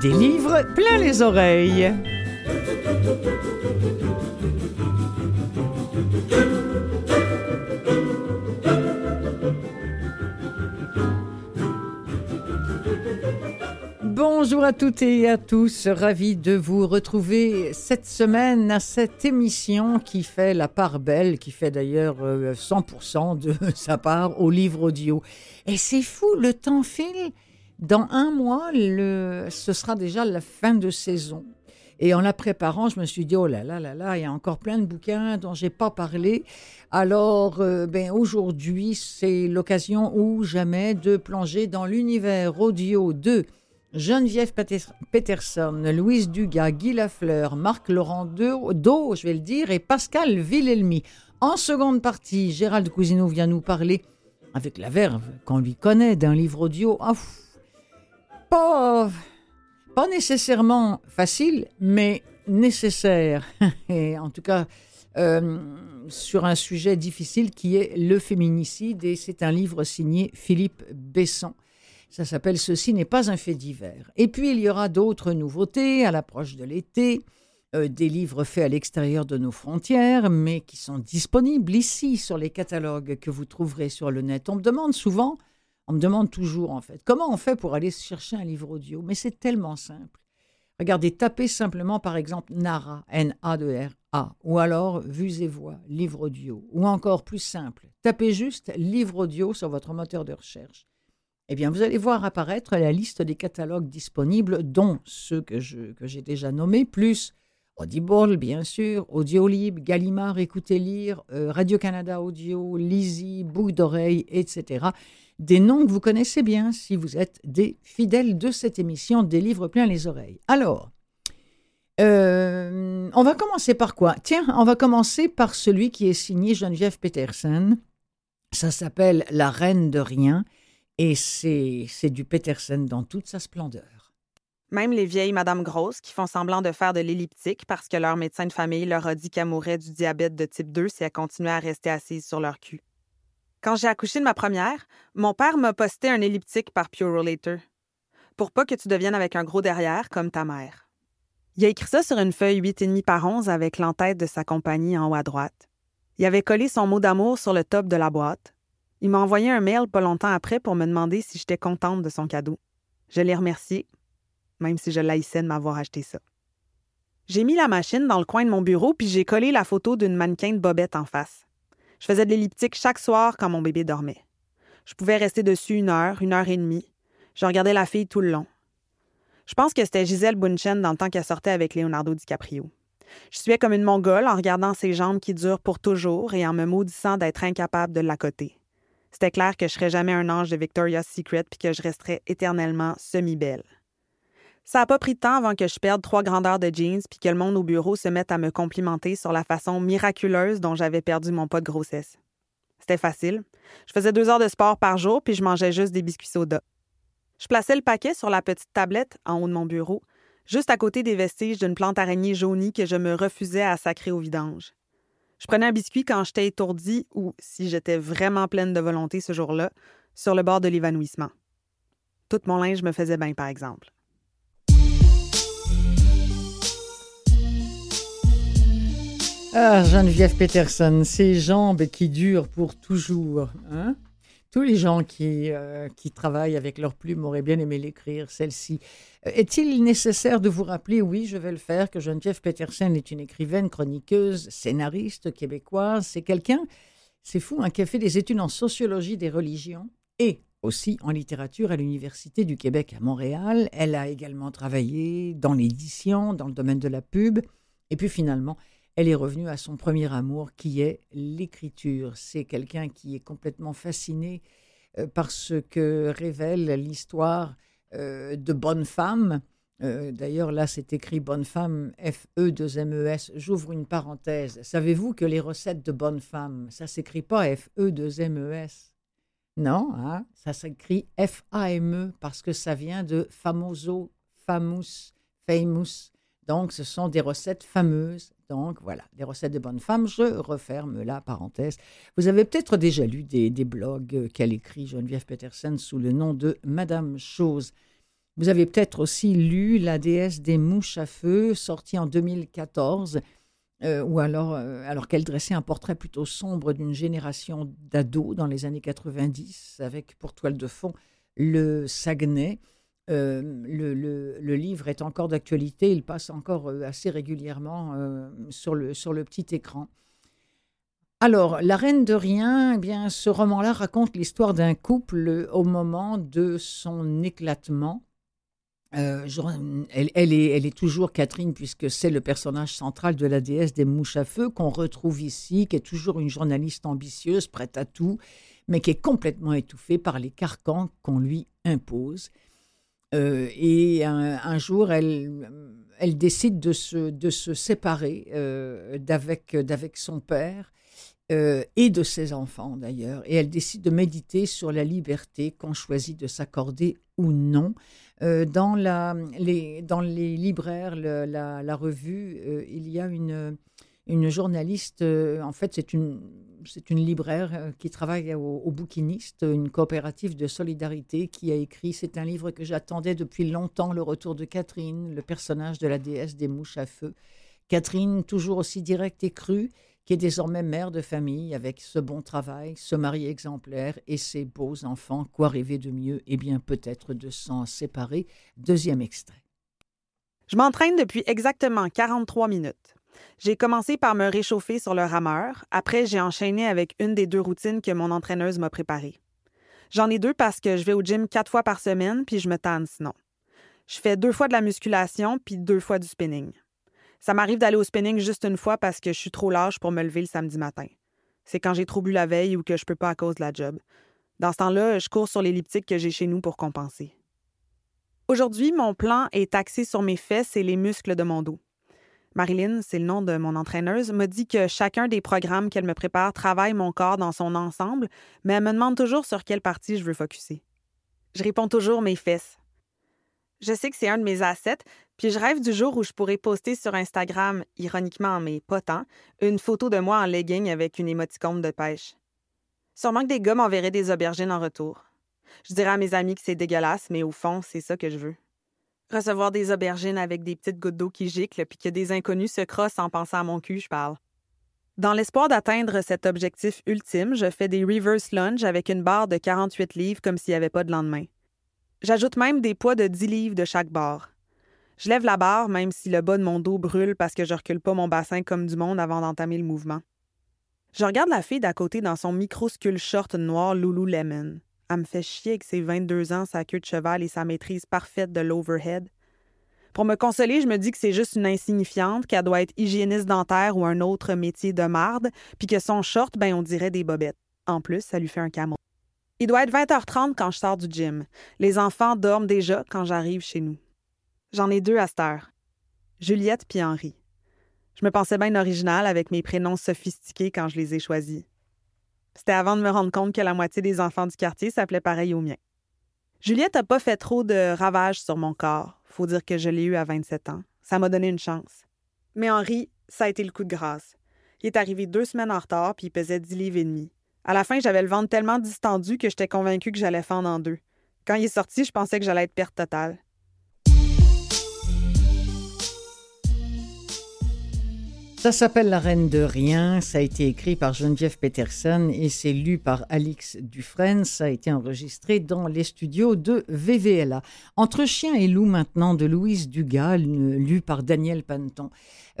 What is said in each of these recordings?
Des livres plein les oreilles. Bonjour à toutes et à tous, ravi de vous retrouver cette semaine à cette émission qui fait la part belle, qui fait d'ailleurs 100% euh, de sa part au livre audio. Et c'est fou, le temps file. Dans un mois, ce sera déjà la fin de saison. Et en la préparant, je me suis dit, oh là là là là, il y a encore plein de bouquins dont j'ai pas parlé. Alors, euh, ben, aujourd'hui, c'est l'occasion ou jamais de plonger dans l'univers audio de Geneviève Peterson, Louise Dugas, Guy Lafleur, Marc-Laurent Do, je vais le dire, et Pascal Villelmi. En seconde partie, Gérald Cousineau vient nous parler, avec la verve qu'on lui connaît, d'un livre audio. Ah, pas, pas nécessairement facile, mais nécessaire. et en tout cas, euh, sur un sujet difficile qui est le féminicide. Et c'est un livre signé Philippe Besson. Ça s'appelle Ceci n'est pas un fait divers. Et puis il y aura d'autres nouveautés à l'approche de l'été, euh, des livres faits à l'extérieur de nos frontières, mais qui sont disponibles ici sur les catalogues que vous trouverez sur le net. On me demande souvent, on me demande toujours en fait, comment on fait pour aller chercher un livre audio? Mais c'est tellement simple. Regardez, tapez simplement par exemple Nara, N-A-D-R-A, ou alors Vues et Voix, livre audio, ou encore plus simple, tapez juste livre audio sur votre moteur de recherche. Eh bien, vous allez voir apparaître la liste des catalogues disponibles, dont ceux que, j'ai déjà nommés, plus Audible, bien sûr, Audiolib, Gallimard, Écoutez Lire, euh, Radio-Canada Audio, Lizzy, Boucle d'oreille, etc. Des noms que vous connaissez bien si vous êtes des fidèles de cette émission des livres pleins les oreilles. Alors, euh, on va commencer par quoi? Tiens, on va commencer par celui qui est signé Geneviève Peterson. Ça s'appelle La Reine de Rien. Et c'est du Peterson dans toute sa splendeur. Même les vieilles Madame Grosse qui font semblant de faire de l'elliptique parce que leur médecin de famille leur a dit qu'elles mourraient du diabète de type 2 si elles continuaient à rester assises sur leur cul. Quand j'ai accouché de ma première, mon père m'a posté un elliptique par Purolator. Pour pas que tu deviennes avec un gros derrière comme ta mère. Il a écrit ça sur une feuille 8,5 par 11 avec l'entête de sa compagnie en haut à droite. Il avait collé son mot d'amour sur le top de la boîte, il m'a envoyé un mail pas longtemps après pour me demander si j'étais contente de son cadeau. Je l'ai remercié, même si je l'haïssais de m'avoir acheté ça. J'ai mis la machine dans le coin de mon bureau puis j'ai collé la photo d'une mannequin de bobette en face. Je faisais de l'elliptique chaque soir quand mon bébé dormait. Je pouvais rester dessus une heure, une heure et demie. Je regardais la fille tout le long. Je pense que c'était Gisèle Bunchen dans le temps qu'elle sortait avec Leonardo DiCaprio. Je suais comme une mongole en regardant ses jambes qui durent pour toujours et en me maudissant d'être incapable de l'accoter. C'était clair que je serais jamais un ange de Victoria's Secret puis que je resterais éternellement semi-belle. Ça n'a pas pris de temps avant que je perde trois grandeurs de jeans puis que le monde au bureau se mette à me complimenter sur la façon miraculeuse dont j'avais perdu mon pas de grossesse. C'était facile. Je faisais deux heures de sport par jour puis je mangeais juste des biscuits soda. Je plaçais le paquet sur la petite tablette en haut de mon bureau, juste à côté des vestiges d'une plante araignée jaunie que je me refusais à sacrer au vidange. Je prenais un biscuit quand j'étais étourdie ou, si j'étais vraiment pleine de volonté ce jour-là, sur le bord de l'évanouissement. Tout mon linge me faisait bien, par exemple. Ah, Geneviève Peterson, ces jambes qui durent pour toujours. Hein? tous les gens qui, euh, qui travaillent avec leur plume auraient bien aimé l'écrire, celle-ci. Euh, est-il nécessaire de vous rappeler, oui, je vais le faire, que Geneviève Petersen est une écrivaine, chroniqueuse, scénariste québécoise? C'est quelqu'un, c'est fou, hein, qui a fait des études en sociologie des religions et aussi en littérature à l'Université du Québec à Montréal. Elle a également travaillé dans l'édition, dans le domaine de la pub. Et puis finalement, elle est revenue à son premier amour qui est l'écriture. C'est quelqu'un qui est complètement fasciné euh, par ce que révèle l'histoire euh, de Bonne Femme. Euh, d'ailleurs, là, c'est écrit Bonne Femme, F-E-2-M-E-S. J'ouvre une parenthèse. Savez-vous que les recettes de Bonne Femme, ça s'écrit pas F-E-2-M-E-S Non, hein? ça s'écrit F-A-M-E parce que ça vient de famoso, famous, famous. Donc, ce sont des recettes fameuses donc voilà, les recettes de bonne femme, je referme la parenthèse. Vous avez peut-être déjà lu des, blogs qu'elle écrit, Geneviève Peterson, sous le nom de Madame Chose. Vous avez peut-être aussi lu La déesse des mouches à feu, sorti en 2014, euh, ou alors, euh, alors qu'elle dressait un portrait plutôt sombre d'une génération d'ados dans les années 90, avec pour toile de fond le Saguenay. Euh, le, livre est encore d'actualité, il passe encore assez régulièrement sur, le, sur le petit écran. Alors, La Reine de Rien, eh bien, ce roman-là raconte l'histoire d'un couple au moment de son éclatement. Euh, elle, est, toujours Catherine, puisque c'est le personnage central de la déesse des mouches à feu qu'on retrouve ici, qui est toujours une journaliste ambitieuse, prête à tout, mais qui est complètement étouffée par les carcans qu'on lui impose. Euh, et un, jour, elle, décide de se, séparer euh, d'avec son père et de ses enfants d'ailleurs. Et elle décide de méditer sur la liberté qu'on choisit de s'accorder ou non. Euh, dans, les, libraires, la, revue, euh, il y a une, une journaliste, euh, en fait c'est une, c'est une libraire qui travaille au, au, bouquiniste, une coopérative de solidarité qui a écrit, c'est un livre que j'attendais depuis longtemps, Le retour de Catherine, le personnage de la déesse des mouches à feu. Catherine, toujours aussi directe et crue, qui est désormais mère de famille avec ce bon travail, ce mari exemplaire et ses beaux enfants. Quoi rêver de mieux Eh bien, peut-être de s'en séparer. Deuxième extrait. Je m'entraîne depuis exactement 43 minutes. J'ai commencé par me réchauffer sur le rameur. Après, j'ai enchaîné avec une des deux routines que mon entraîneuse m'a préparées. J'en ai deux parce que je vais au gym quatre fois par semaine, puis je me tanne sinon. Je fais deux fois de la musculation, puis deux fois du spinning. Ça m'arrive d'aller au spinning juste une fois parce que je suis trop lâche pour me lever le samedi matin. C'est quand j'ai trop bu la veille ou que je peux pas à cause de la job. Dans ce temps-là, je cours sur l'elliptique que j'ai chez nous pour compenser. Aujourd'hui, mon plan est axé sur mes fesses et les muscles de mon dos. Marilyn, c'est le nom de mon entraîneuse, m'a dit que chacun des programmes qu'elle me prépare travaille mon corps dans son ensemble, mais elle me demande toujours sur quelle partie je veux focuser. Je réponds toujours mes fesses. Je sais que c'est un de mes assets, puis je rêve du jour où je pourrais poster sur Instagram, ironiquement mais pas tant, une photo de moi en legging avec une émoticône de pêche. Sûrement que des gars m'enverraient des aubergines en retour. Je dirais à mes amis que c'est dégueulasse, mais au fond, c'est ça que je veux. Recevoir des aubergines avec des petites gouttes d'eau qui giclent, puis que des inconnus se crossent en pensant à mon cul, je parle. Dans l'espoir d'atteindre cet objectif ultime, je fais des reverse lunge avec une barre de 48 livres comme s'il n'y avait pas de lendemain. J'ajoute même des poids de 10 livres de chaque barre. Je lève la barre même si le bas de mon dos brûle parce que je recule pas mon bassin comme du monde avant d'entamer le mouvement. Je regarde la fille d'à côté dans son microscule short noir Lululemon. Elle me fait chier avec ses 22 ans, sa queue de cheval et sa maîtrise parfaite de l'overhead. Pour me consoler, je me dis que c'est juste une insignifiante, qu'elle doit être hygiéniste dentaire ou un autre métier de marde, puis que son short, ben on dirait des bobettes. En plus, ça lui fait un camon. Il doit être 20h30 quand je sors du gym. Les enfants dorment déjà quand j'arrive chez nous. J'en ai deux à cette heure. Juliette puis Henri. Je me pensais bien originale avec mes prénoms sophistiqués quand je les ai choisis. C'était avant de me rendre compte que la moitié des enfants du quartier s'appelaient pareil au mien. Juliette n'a pas fait trop de ravages sur mon corps. Faut dire que je l'ai eu à 27 ans. Ça m'a donné une chance. Mais Henri, ça a été le coup de grâce. Il est arrivé deux semaines en retard puis il pesait 10 livres et demi. À la fin, j'avais le ventre tellement distendu que j'étais convaincue que j'allais fendre en deux. Quand il est sorti, je pensais que j'allais être perte totale. Ça s'appelle La Reine de Rien. Ça a été écrit par Geneviève Peterson et c'est lu par Alix Dufresne. Ça a été enregistré dans les studios de VVLA. Entre chien et loup maintenant de Louise Dugas, lu par Daniel Panton.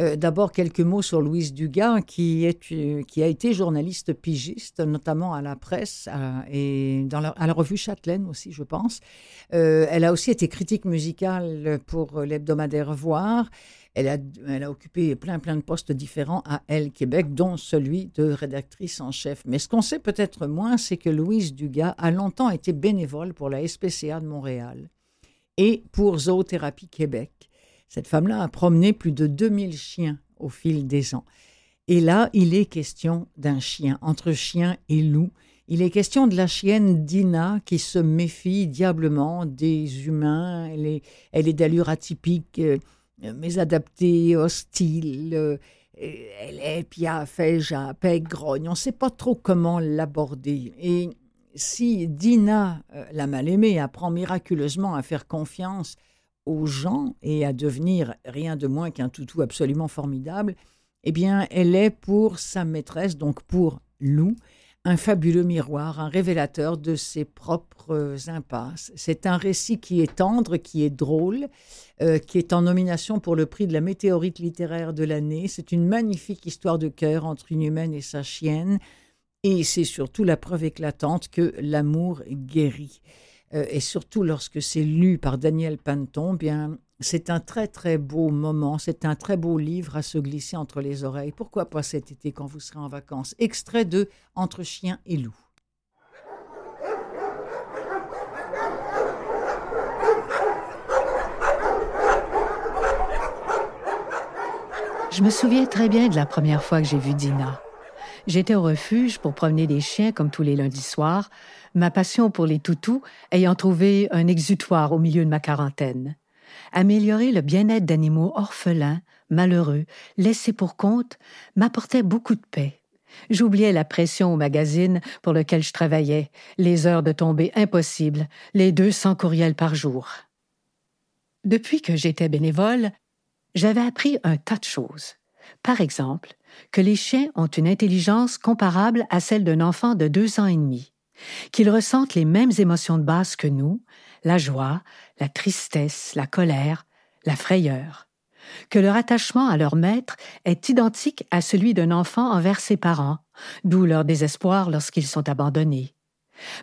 Euh, d'abord, quelques mots sur Louise Dugas, qui, est, qui a été journaliste pigiste, notamment à la presse et dans la, à la revue Châtelaine aussi, je pense. Euh, elle a aussi été critique musicale pour l'hebdomadaire Voir. Elle a, occupé plein, plein de postes différents à Elle Québec, dont celui de rédactrice en chef. Mais ce qu'on sait peut-être moins, c'est que Louise Dugas a longtemps été bénévole pour la SPCA de Montréal et pour Zoothérapie Québec. Cette femme-là a promené plus de 2000 chiens au fil des ans. Et là, il est question d'un chien, entre chien et loup. Il est question de la chienne Dina qui se méfie diablement des humains. Elle est, elle est d'allure atypique, euh, mais adaptée, hostile. Euh, elle est piaffe, jappe, grogne. On ne sait pas trop comment l'aborder. Et si Dina, euh, la mal-aimée, apprend miraculeusement à faire confiance aux gens et à devenir rien de moins qu'un toutou absolument formidable, eh bien, elle est pour sa maîtresse, donc pour Lou, un fabuleux miroir, un révélateur de ses propres impasses. C'est un récit qui est tendre, qui est drôle, euh, qui est en nomination pour le prix de la météorite littéraire de l'année. C'est une magnifique histoire de cœur entre une humaine et sa chienne. Et c'est surtout la preuve éclatante que l'amour guérit. Euh, et surtout lorsque c'est lu par Daniel Panton, bien, c'est un très très beau moment, c'est un très beau livre à se glisser entre les oreilles. Pourquoi pas cet été quand vous serez en vacances? Extrait de Entre chien et loup. Je me souviens très bien de la première fois que j'ai vu Dina. J'étais au refuge pour promener des chiens comme tous les lundis soirs, ma passion pour les toutous ayant trouvé un exutoire au milieu de ma quarantaine. Améliorer le bien-être d'animaux orphelins, malheureux, laissés pour compte, m'apportait beaucoup de paix. J'oubliais la pression au magazine pour lequel je travaillais, les heures de tombée impossibles, les deux cents courriels par jour. Depuis que j'étais bénévole, j'avais appris un tas de choses. Par exemple, que les chiens ont une intelligence comparable à celle d'un enfant de deux ans et demi, qu'ils ressentent les mêmes émotions de base que nous, la joie, la tristesse, la colère, la frayeur, que leur attachement à leur maître est identique à celui d'un enfant envers ses parents, d'où leur désespoir lorsqu'ils sont abandonnés.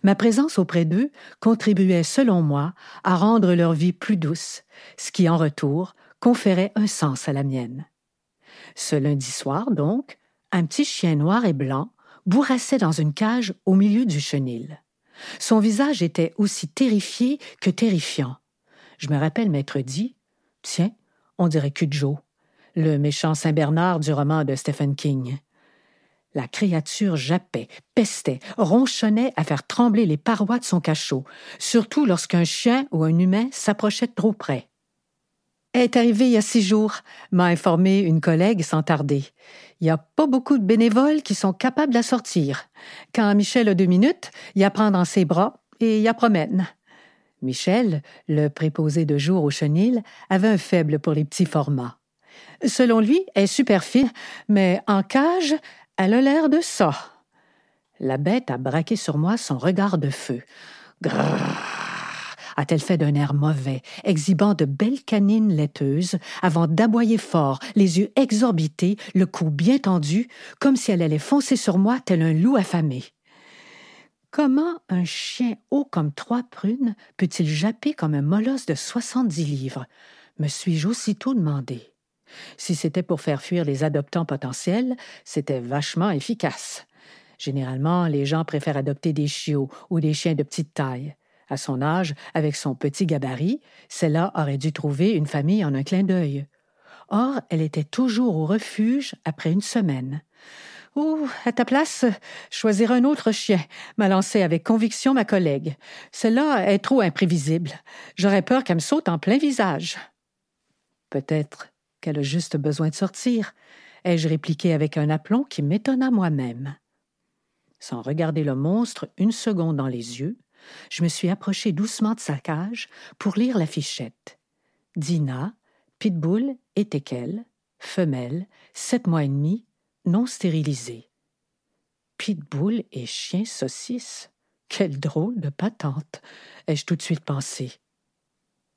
Ma présence auprès d'eux contribuait, selon moi, à rendre leur vie plus douce, ce qui, en retour, conférait un sens à la mienne. Ce lundi soir, donc, un petit chien noir et blanc bourrassait dans une cage au milieu du chenil. Son visage était aussi terrifié que terrifiant. Je me rappelle m'être dit Tiens, on dirait Cudjo, le méchant Saint-Bernard du roman de Stephen King. La créature jappait, pestait, ronchonnait à faire trembler les parois de son cachot, surtout lorsqu'un chien ou un humain s'approchait trop près. Est arrivé il y a six jours, m'a informé une collègue sans tarder. Il n'y a pas beaucoup de bénévoles qui sont capables de la sortir. Quand Michel a deux minutes, il y a prend dans ses bras et il y a promène. Michel, le préposé de jour au chenil, avait un faible pour les petits formats. Selon lui, elle est super fine, mais en cage, elle a l'air de ça. La bête a braqué sur moi son regard de feu. A-t-elle fait d'un air mauvais, exhibant de belles canines laiteuses, avant d'aboyer fort, les yeux exorbités, le cou bien tendu, comme si elle allait foncer sur moi tel un loup affamé? Comment un chien haut comme trois prunes peut-il japper comme un molosse de soixante-dix livres? Me suis-je aussitôt demandé. Si c'était pour faire fuir les adoptants potentiels, c'était vachement efficace. Généralement, les gens préfèrent adopter des chiots ou des chiens de petite taille. À son âge, avec son petit gabarit, celle-là aurait dû trouver une famille en un clin d'œil. Or, elle était toujours au refuge après une semaine. Ou, à ta place, choisir un autre chien, m'a lancé avec conviction ma collègue. Celle-là est trop imprévisible. J'aurais peur qu'elle me saute en plein visage. Peut-être qu'elle a juste besoin de sortir, ai-je répliqué avec un aplomb qui m'étonna moi-même. Sans regarder le monstre une seconde dans les yeux, je me suis approché doucement de sa cage pour lire la fichette. Dina, pitbull et teckel, femelle, sept mois et demi, non stérilisée. Pitbull et chien saucisse. Quelle drôle de patente, ai-je tout de suite pensé.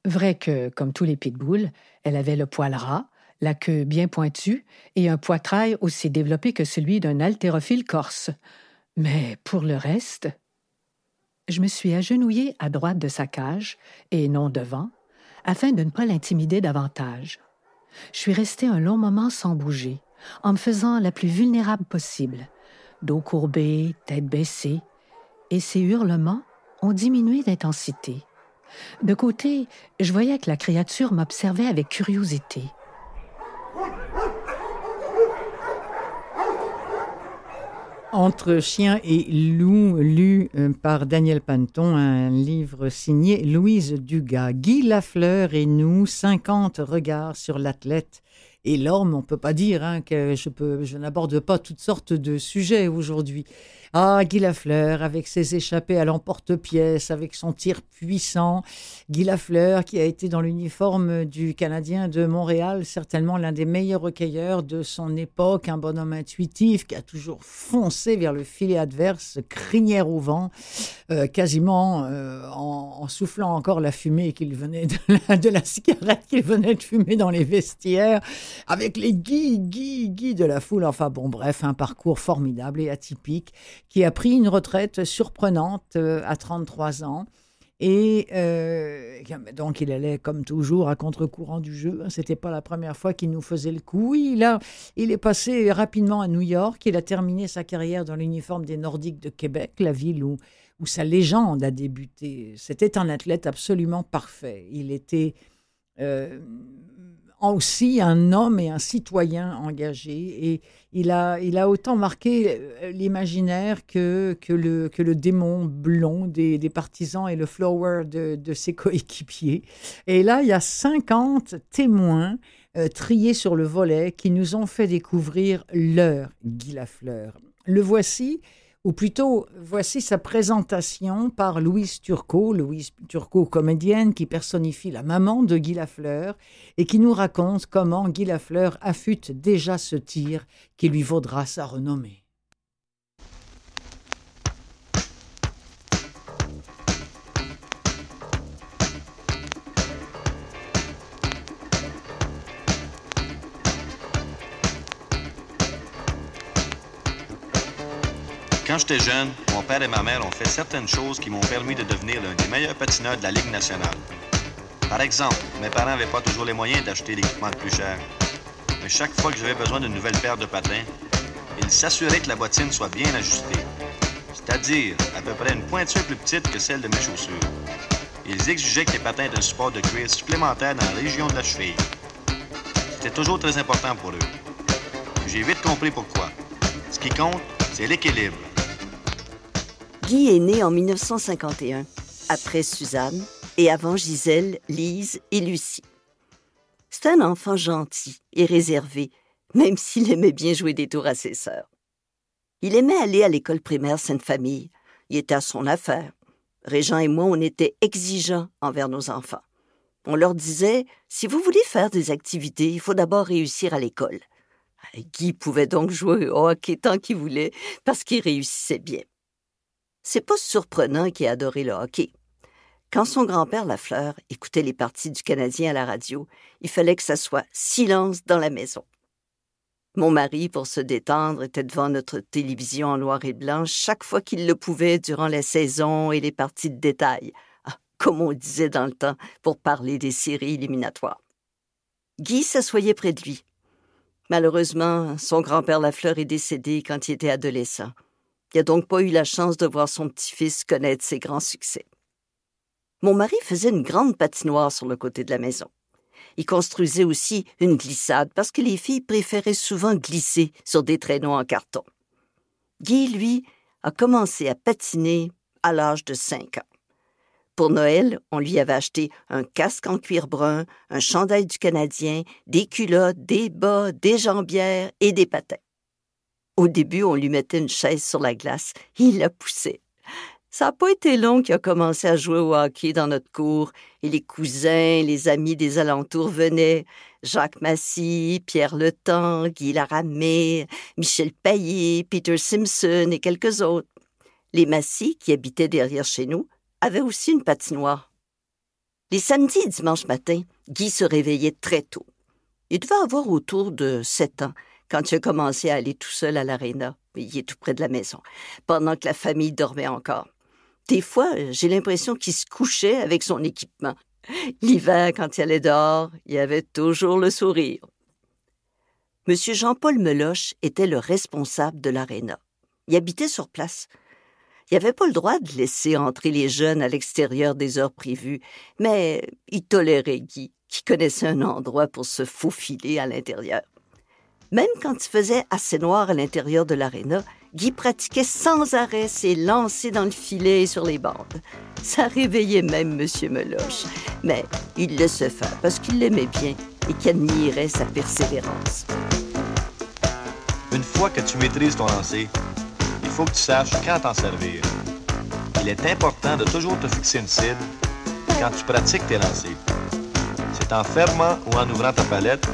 Vrai que, comme tous les pitbulls, elle avait le poil ras, la queue bien pointue et un poitrail aussi développé que celui d'un haltérophile corse. Mais pour le reste, je me suis agenouillée à droite de sa cage, et non devant, afin de ne pas l'intimider davantage. Je suis restée un long moment sans bouger, en me faisant la plus vulnérable possible, dos courbée, tête baissée, et ses hurlements ont diminué d'intensité. De côté, je voyais que la créature m'observait avec curiosité. Entre chien et loup, lu euh, par Daniel Panton, un livre signé Louise Dugas. Guy Lafleur et nous, 50 regards sur l'athlète et l'homme. On ne peut pas dire hein, que je, je n'aborde pas toutes sortes de sujets aujourd'hui. Ah, Guy Lafleur, avec ses échappées à l'emporte-pièce, avec son tir puissant. Guy Lafleur, qui a été dans l'uniforme du Canadien de Montréal, certainement l'un des meilleurs recueilleurs de son époque, un bonhomme intuitif qui a toujours foncé vers le filet adverse, crinière au vent, euh, quasiment euh, en, soufflant encore la fumée qu'il venait de la, cigarette qu'il venait de fumer dans les vestiaires, avec les Guy, Guy, Guy de la foule. Enfin bon, bref, un parcours formidable et atypique qui a pris une retraite surprenante euh, à 33 ans. Et euh, donc, il allait, comme toujours, à contre-courant du jeu. C'était pas la première fois qu'il nous faisait le coup. Il, a, il est passé rapidement à New York. Il a terminé sa carrière dans l'uniforme des Nordiques de Québec, la ville où, où sa légende a débuté. C'était un athlète absolument parfait. Il était euh, aussi un homme et un citoyen engagé. Et il a, il a autant marqué euh, l'imaginaire que, que, le, que le démon blond des, des partisans et le flower de, de, ses coéquipiers. Et là, il y a 50 témoins euh, triés sur le volet qui nous ont fait découvrir leur Guy Lafleur. Le voici ou plutôt voici sa présentation par Louise Turcot, Louise Turcot comédienne qui personnifie la maman de Guy Lafleur et qui nous raconte comment Guy Lafleur affûte déjà ce tir qui lui vaudra sa renommée. Quand j'étais jeune, mon père et ma mère ont fait certaines choses qui m'ont permis de devenir l'un des meilleurs patineurs de la Ligue nationale. Par exemple, mes parents n'avaient pas toujours les moyens d'acheter l'équipement le plus cher. Mais chaque fois que j'avais besoin d'une nouvelle paire de patins, ils s'assuraient que la bottine soit bien ajustée. C'est-à-dire à peu près une pointure plus petite que celle de mes chaussures. Ils exigeaient que les patins aient un support de cuir supplémentaire dans la région de la cheville. C'était toujours très important pour eux. J'ai vite compris pourquoi. Ce qui compte, c'est l'équilibre. Guy est né en 1951, après Suzanne et avant Gisèle, Lise et Lucie. C'est un enfant gentil et réservé, même s'il aimait bien jouer des tours à ses sœurs. Il aimait aller à l'école primaire Sainte-Famille. Il était à son affaire. Régent et moi, on était exigeants envers nos enfants. On leur disait si vous voulez faire des activités, il faut d'abord réussir à l'école. Guy pouvait donc jouer au hockey tant qu'il voulait parce qu'il réussissait bien. C'est pas surprenant qu'il ait adoré le hockey. Quand son grand-père Lafleur écoutait les parties du Canadien à la radio, il fallait que ça soit silence dans la maison. Mon mari, pour se détendre, était devant notre télévision en noir et blanc chaque fois qu'il le pouvait durant la saison et les parties de détail, ah, comme on disait dans le temps pour parler des séries éliminatoires. Guy s'assoyait près de lui. Malheureusement, son grand-père Lafleur est décédé quand il était adolescent. Il n'a donc pas eu la chance de voir son petit-fils connaître ses grands succès. Mon mari faisait une grande patinoire sur le côté de la maison. Il construisait aussi une glissade parce que les filles préféraient souvent glisser sur des traîneaux en carton. Guy, lui, a commencé à patiner à l'âge de cinq ans. Pour Noël, on lui avait acheté un casque en cuir brun, un chandail du Canadien, des culottes, des bas, des jambières et des patins. Au début, on lui mettait une chaise sur la glace. Il la poussait. Ça n'a pas été long qu'il a commencé à jouer au hockey dans notre cour, et les cousins, les amis des alentours venaient. Jacques Massy, Pierre Letan, Guy Laramé, Michel Paillet, Peter Simpson et quelques autres. Les Massy, qui habitaient derrière chez nous, avaient aussi une patinoire. Les samedis et dimanches matin, Guy se réveillait très tôt. Il devait avoir autour de sept ans quand tu as commencé à aller tout seul à l'aréna. Il est tout près de la maison, pendant que la famille dormait encore. Des fois, j'ai l'impression qu'il se couchait avec son équipement. L'hiver, quand il allait dehors, il avait toujours le sourire. Monsieur Jean-Paul Meloche était le responsable de l'aréna. Il habitait sur place. Il n'avait pas le droit de laisser entrer les jeunes à l'extérieur des heures prévues, mais il tolérait Guy, qui connaissait un endroit pour se faufiler à l'intérieur. Même quand il faisait assez noir à l'intérieur de l'aréna, Guy pratiquait sans arrêt ses lancers dans le filet et sur les bandes. Ça réveillait même M. Meloche, mais il laissait faire parce qu'il l'aimait bien et qu'il admirait sa persévérance. Une fois que tu maîtrises ton lancer, il faut que tu saches quand t'en servir. Il est important de toujours te fixer une cible quand tu pratiques tes lancers. C'est en fermant ou en ouvrant ta palette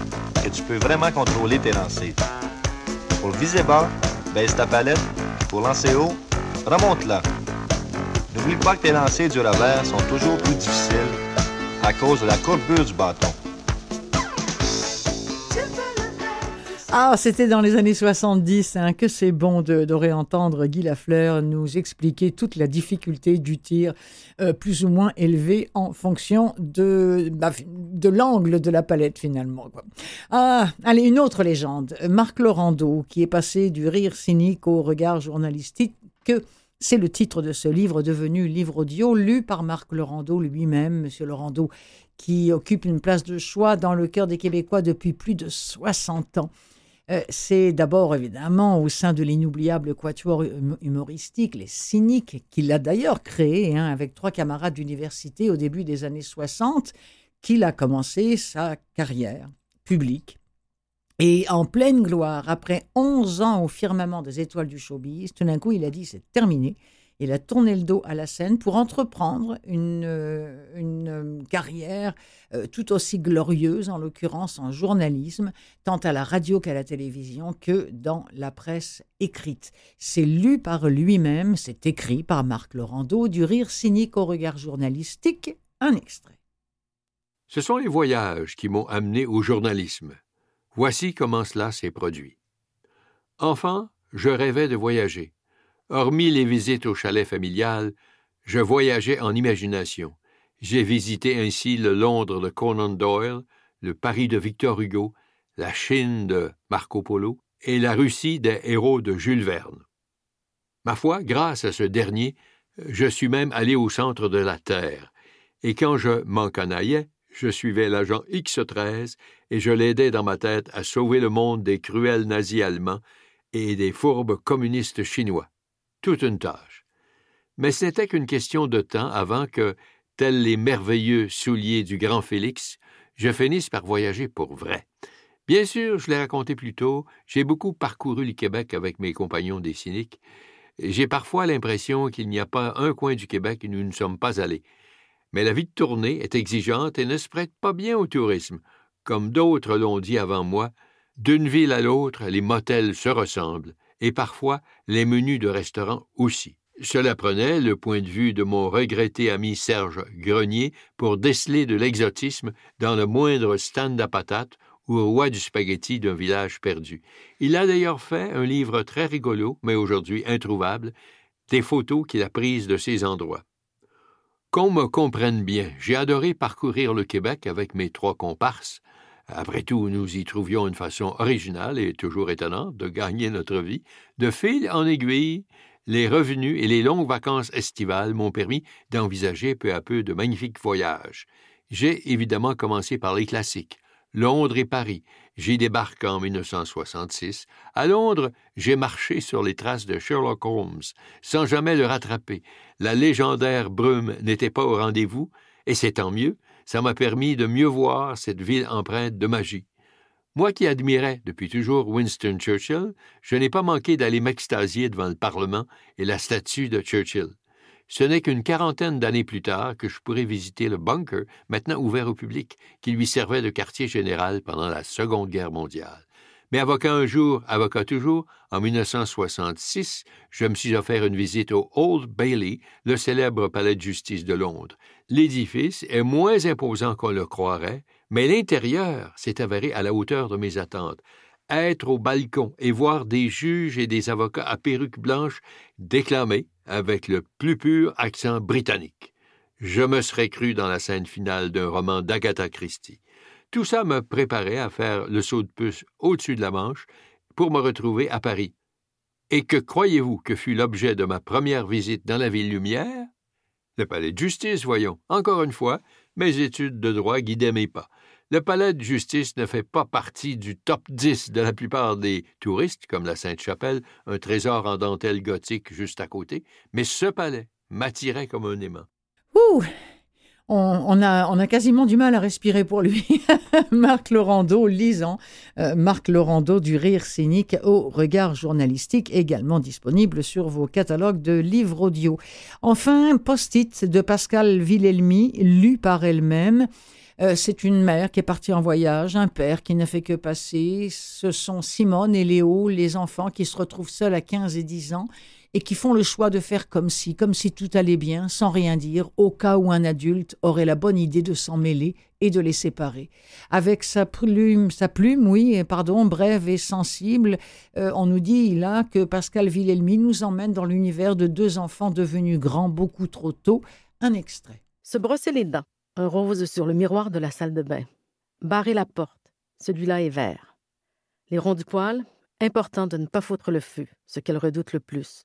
que tu peux vraiment contrôler tes lancers. Pour viser bas, baisse ta palette, pour lancer haut, remonte-la. N'oublie pas que tes lancers du revers sont toujours plus difficiles à cause de la courbure du bâton. Ah, c'était dans les années 70, hein, que c'est bon de, réentendre Guy Lafleur nous expliquer toute la difficulté du tir euh, plus ou moins élevé en fonction de, bah, de l'angle de la palette finalement. Ah, allez, une autre légende, Marc Laurando, qui est passé du rire cynique au regard journalistique, que c'est le titre de ce livre devenu livre audio, lu par Marc Laurando lui-même, Monsieur Laurando, qui occupe une place de choix dans le cœur des Québécois depuis plus de 60 ans. Euh, c'est d'abord évidemment au sein de l'inoubliable quatuor hum, humoristique, les Cyniques, qu'il a d'ailleurs créé hein, avec trois camarades d'université au début des années 60, qu'il a commencé sa carrière publique. Et en pleine gloire, après 11 ans au firmament des étoiles du showbiz, tout d'un coup il a dit c'est terminé. Il a tourné le dos à la scène pour entreprendre une, euh, une euh, carrière euh, tout aussi glorieuse, en l'occurrence en journalisme, tant à la radio qu'à la télévision, que dans la presse écrite. C'est lu par lui-même, c'est écrit par Marc Laurando, du rire cynique au regard journalistique, un extrait. Ce sont les voyages qui m'ont amené au journalisme. Voici comment cela s'est produit. Enfant, je rêvais de voyager. Hormis les visites au chalet familial, je voyageais en imagination. J'ai visité ainsi le Londres de Conan Doyle, le Paris de Victor Hugo, la Chine de Marco Polo et la Russie des héros de Jules Verne. Ma foi, grâce à ce dernier, je suis même allé au centre de la Terre, et quand je m'en canaillais, je suivais l'agent X-13 et je l'aidais dans ma tête à sauver le monde des cruels nazis allemands et des fourbes communistes chinois toute une tâche. Mais ce n'était qu'une question de temps avant que, tels les merveilleux souliers du grand Félix, je finisse par voyager pour vrai. Bien sûr, je l'ai raconté plus tôt, j'ai beaucoup parcouru le Québec avec mes compagnons des cyniques. J'ai parfois l'impression qu'il n'y a pas un coin du Québec où nous ne sommes pas allés. Mais la vie de tournée est exigeante et ne se prête pas bien au tourisme. Comme d'autres l'ont dit avant moi, d'une ville à l'autre, les motels se ressemblent et parfois les menus de restaurants aussi. Cela prenait le point de vue de mon regretté ami Serge Grenier pour déceler de l'exotisme dans le moindre stand à patates ou roi du spaghetti d'un village perdu. Il a d'ailleurs fait un livre très rigolo, mais aujourd'hui introuvable, des photos qu'il a prises de ces endroits. Qu'on me comprenne bien, j'ai adoré parcourir le Québec avec mes trois comparses, après tout, nous y trouvions une façon originale et toujours étonnante de gagner notre vie. De fil en aiguille, les revenus et les longues vacances estivales m'ont permis d'envisager peu à peu de magnifiques voyages. J'ai évidemment commencé par les classiques. Londres et Paris. J'y débarque en 1966. À Londres, j'ai marché sur les traces de Sherlock Holmes, sans jamais le rattraper. La légendaire brume n'était pas au rendez-vous, et c'est tant mieux, ça m'a permis de mieux voir cette ville empreinte de magie. Moi qui admirais depuis toujours Winston Churchill, je n'ai pas manqué d'aller m'extasier devant le Parlement et la statue de Churchill. Ce n'est qu'une quarantaine d'années plus tard que je pourrais visiter le bunker, maintenant ouvert au public, qui lui servait de quartier général pendant la Seconde Guerre mondiale. Mais avocat un jour, avocat toujours, en 1966, je me suis offert une visite au Old Bailey, le célèbre palais de justice de Londres. L'édifice est moins imposant qu'on le croirait, mais l'intérieur s'est avéré à la hauteur de mes attentes. Être au balcon et voir des juges et des avocats à perruques blanches déclamer avec le plus pur accent britannique. Je me serais cru dans la scène finale d'un roman d'Agatha Christie. Tout ça me préparait à faire le saut de puce au-dessus de la Manche pour me retrouver à Paris. Et que croyez-vous que fut l'objet de ma première visite dans la ville lumière? Le palais de justice, voyons. Encore une fois, mes études de droit guidaient mes pas. Le palais de justice ne fait pas partie du top 10 de la plupart des touristes, comme la Sainte-Chapelle, un trésor en dentelle gothique juste à côté, mais ce palais m'attirait comme un aimant. Ouh! On, a, on a quasiment du mal à respirer pour lui. Marc Laurando, lisant euh, Marc Laurando du rire cynique au regard journalistique, également disponible sur vos catalogues de livres audio. Enfin, Post-it de Pascal Villelmi, lu par elle-même. Euh, c'est une mère qui est partie en voyage, un père qui n'a fait que passer. Ce sont Simone et Léo, les enfants qui se retrouvent seuls à 15 et 10 ans et qui font le choix de faire comme si, comme si tout allait bien, sans rien dire, au cas où un adulte aurait la bonne idée de s'en mêler et de les séparer. Avec sa plume, sa plume, oui, pardon, brève et sensible, euh, on nous dit là que Pascal Villelmi nous emmène dans l'univers de deux enfants devenus grands beaucoup trop tôt. Un extrait. Se brosser les dents, un rose sur le miroir de la salle de bain. Barrer la porte, celui-là est vert. Les ronds du poil, important de ne pas foutre le feu, ce qu'elle redoute le plus.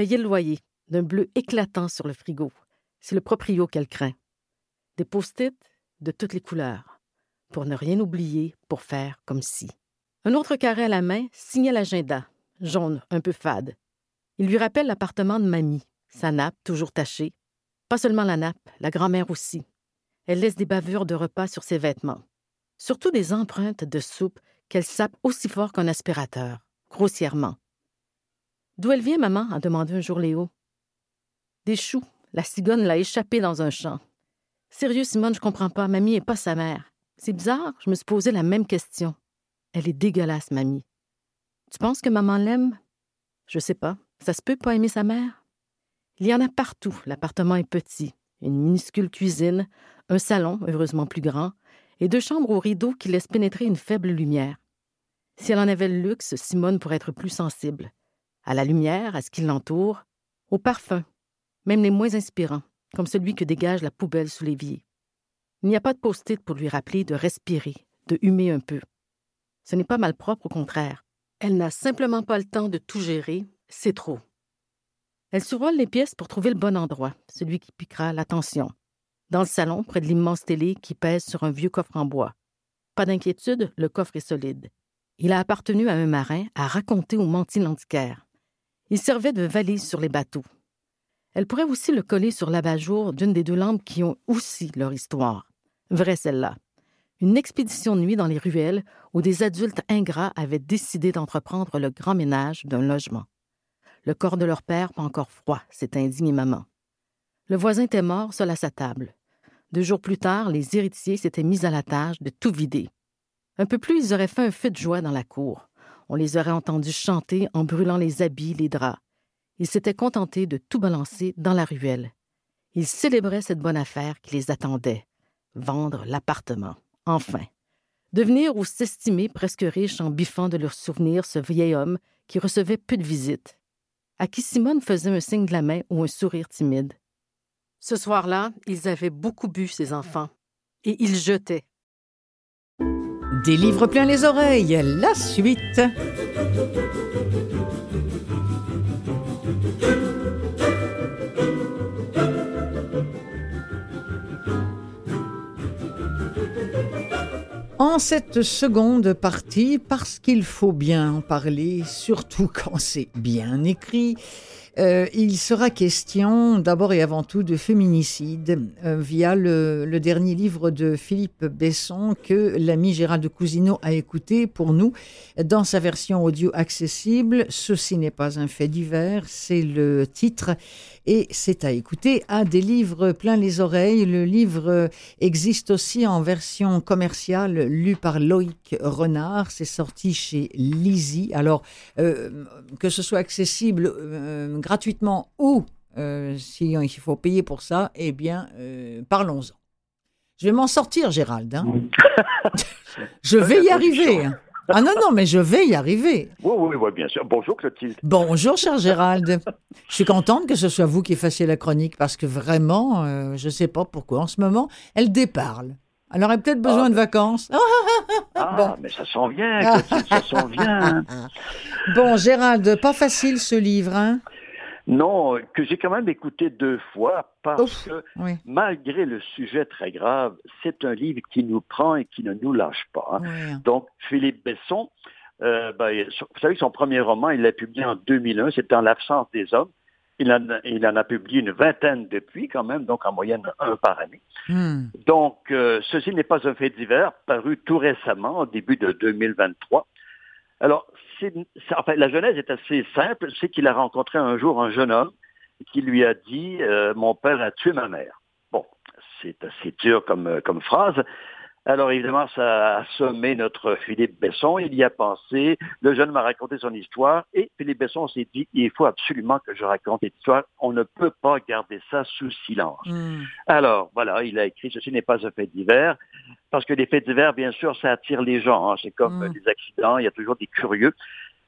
Payer le loyer, d'un bleu éclatant sur le frigo. C'est le proprio qu'elle craint. Des post-it de toutes les couleurs, pour ne rien oublier, pour faire comme si. Un autre carré à la main signait l'agenda, jaune, un peu fade. Il lui rappelle l'appartement de mamie, sa nappe toujours tachée. Pas seulement la nappe, la grand-mère aussi. Elle laisse des bavures de repas sur ses vêtements. Surtout des empreintes de soupe qu'elle sape aussi fort qu'un aspirateur, grossièrement. D'où elle vient, maman? a demandé un jour Léo. Des choux. La cigogne l'a échappé dans un champ. Sérieux, Simone, je comprends pas. Mamie est pas sa mère. C'est bizarre, je me suis posé la même question. Elle est dégueulasse, mamie. Tu penses que maman l'aime? Je sais pas. Ça se peut pas aimer sa mère? Il y en a partout. L'appartement est petit. Une minuscule cuisine, un salon, heureusement plus grand, et deux chambres aux rideaux qui laissent pénétrer une faible lumière. Si elle en avait le luxe, Simone pourrait être plus sensible à la lumière, à ce qui l'entoure, au parfum, même les moins inspirants, comme celui que dégage la poubelle sous l'évier. Il n'y a pas de post-it pour lui rappeler de respirer, de humer un peu. Ce n'est pas malpropre, au contraire. Elle n'a simplement pas le temps de tout gérer, c'est trop. Elle survole les pièces pour trouver le bon endroit, celui qui piquera l'attention. Dans le salon, près de l'immense télé qui pèse sur un vieux coffre en bois. Pas d'inquiétude, le coffre est solide. Il a appartenu à un marin à raconter au menti l'antiquaire. Il servait de valise sur les bateaux. Elle pourrait aussi le coller sur l'abat-jour d'une des deux lampes qui ont aussi leur histoire. Vraie celle-là. Une expédition de nuit dans les ruelles où des adultes ingrats avaient décidé d'entreprendre le grand ménage d'un logement. Le corps de leur père pas encore froid, s'est indigne maman. Le voisin était mort seul à sa table. Deux jours plus tard, les héritiers s'étaient mis à la tâche de tout vider. Un peu plus, ils auraient fait un feu de joie dans la cour. On les aurait entendus chanter en brûlant les habits, les draps. Ils s'étaient contentés de tout balancer dans la ruelle. Ils célébraient cette bonne affaire qui les attendait. Vendre l'appartement. Enfin. Devenir ou s'estimer presque riches en biffant de leurs souvenirs ce vieil homme qui recevait peu de visites, à qui Simone faisait un signe de la main ou un sourire timide. Ce soir-là, ils avaient beaucoup bu, ces enfants, et ils jetaient, des livres plein les oreilles, la suite. En cette seconde partie, parce qu'il faut bien en parler, surtout quand c'est bien écrit, euh, il sera question d'abord et avant tout de féminicide euh, via le, dernier livre de Philippe Besson que l'ami Gérald Cousineau a écouté pour nous dans sa version audio accessible. Ceci n'est pas un fait divers, c'est le titre et c'est à écouter à des livres plein les oreilles. Le livre existe aussi en version commerciale lu par Loïc Renard. C'est sorti chez Lizzie. Alors, euh, que ce soit accessible euh, gratuitement ou euh, si il faut payer pour ça, eh bien, parlons-en. Je vais m'en sortir, Gérald. Hein. je vais y arriver. Hein. Ah non, non, mais je vais y arriver. Oui, oui, oui, bien sûr. Bonjour Clotilde. Bonjour, cher Gérald. je suis contente que ce soit vous qui fassiez la chronique parce que vraiment, euh, je ne sais pas pourquoi, en ce moment, elle déparle. Elle aurait peut-être besoin ah, de vacances. ah, bon. mais ça s'en vient, Clotilde, ça s'en vient. bon, Gérald, pas facile ce livre, hein non, que j'ai quand même écouté deux fois parce que malgré le sujet très grave, c'est un livre qui nous prend et qui ne nous lâche pas. Hein. Donc, Philippe Besson, euh, ben, vous savez, son premier roman, il l'a publié en 2001, c'était En l'absence des hommes. Il en, il en, a publié une vingtaine depuis, quand même, donc en moyenne un par année. Hmm. Donc, euh, ceci n'est pas un fait divers, paru tout récemment, au début de 2023. Alors, enfin, la genèse est assez simple. C'est qu'il a rencontré un jour un jeune homme qui lui a dit euh, Mon père a tué ma mère. Bon, c'est assez dur comme, comme phrase, alors évidemment, ça a assommé notre Philippe Besson. Il y a pensé. Le jeune m'a raconté son histoire et Philippe Besson s'est dit il faut absolument que je raconte cette histoire. On ne peut pas garder ça sous silence. Hmm. Alors voilà, il a écrit ceci n'est pas un fait divers parce que les faits divers, bien sûr, ça attire les gens. Hein. C'est comme hmm. des accidents. Il y a toujours des curieux.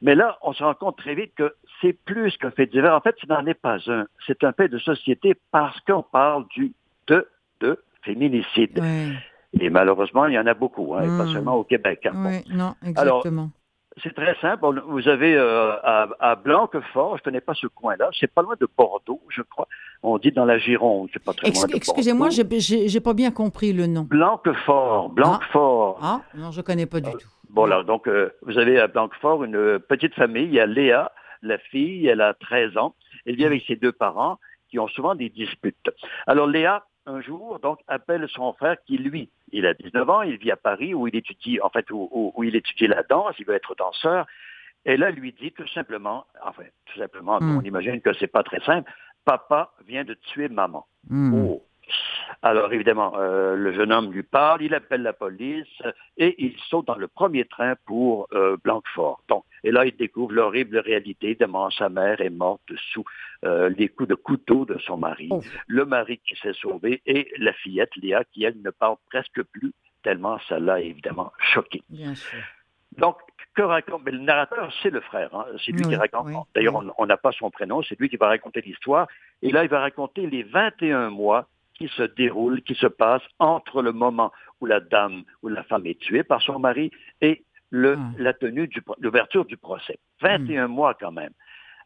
Mais là, on se rend compte très vite que c'est plus qu'un fait divers. En fait, ce n'en est pas un. C'est un fait de société parce qu'on parle du de de féminicide. Et malheureusement, il y en a beaucoup, hein, pas hmm. seulement au Québec. Hein. Oui, non, exactement. c'est très simple. Vous avez euh, à, Blanquefort, je ne connais pas ce coin-là, c'est pas loin de Bordeaux, je crois. On dit dans la Gironde, c'est pas très loin de Excusez-moi, j'ai pas bien compris le nom. Blanquefort, Blanquefort. Ah, ah non, je connais pas du euh, tout. Bon, là, donc, euh, vous avez à Blanquefort une petite famille. Il y a Léa, la fille, elle a 13 ans. Elle vit avec ses deux parents qui ont souvent des disputes. Alors, Léa, un jour, donc, appelle son frère qui, lui, il a 19 ans, il vit à Paris où il étudie, en fait, où, il étudie la danse, il veut être danseur. Et là, lui dit tout simplement, enfin, tout simplement, hmm. on imagine que c'est pas très simple, papa vient de tuer maman. Hmm. Oh. Alors évidemment, euh, le jeune homme lui parle, il appelle la police et il saute dans le premier train pour euh, Blanquefort. Donc, et là, il découvre l'horrible réalité. Évidemment, sa mère est morte sous euh, les coups de couteau de son mari. Oh. Le mari qui s'est sauvé et la fillette Léa qui, elle, ne parle presque plus tellement ça l'a évidemment choqué. Donc, que raconte Le narrateur, c'est le frère. Hein. C'est lui qui raconte. D'ailleurs, on n'a pas son prénom. C'est lui qui va raconter l'histoire. Et là, il va raconter les 21 mois qui se déroulent, qui se passent entre le moment où la dame, où la femme est tuée par son mari et le, ah. la tenue, l'ouverture du procès. 21 hmm. mois quand même.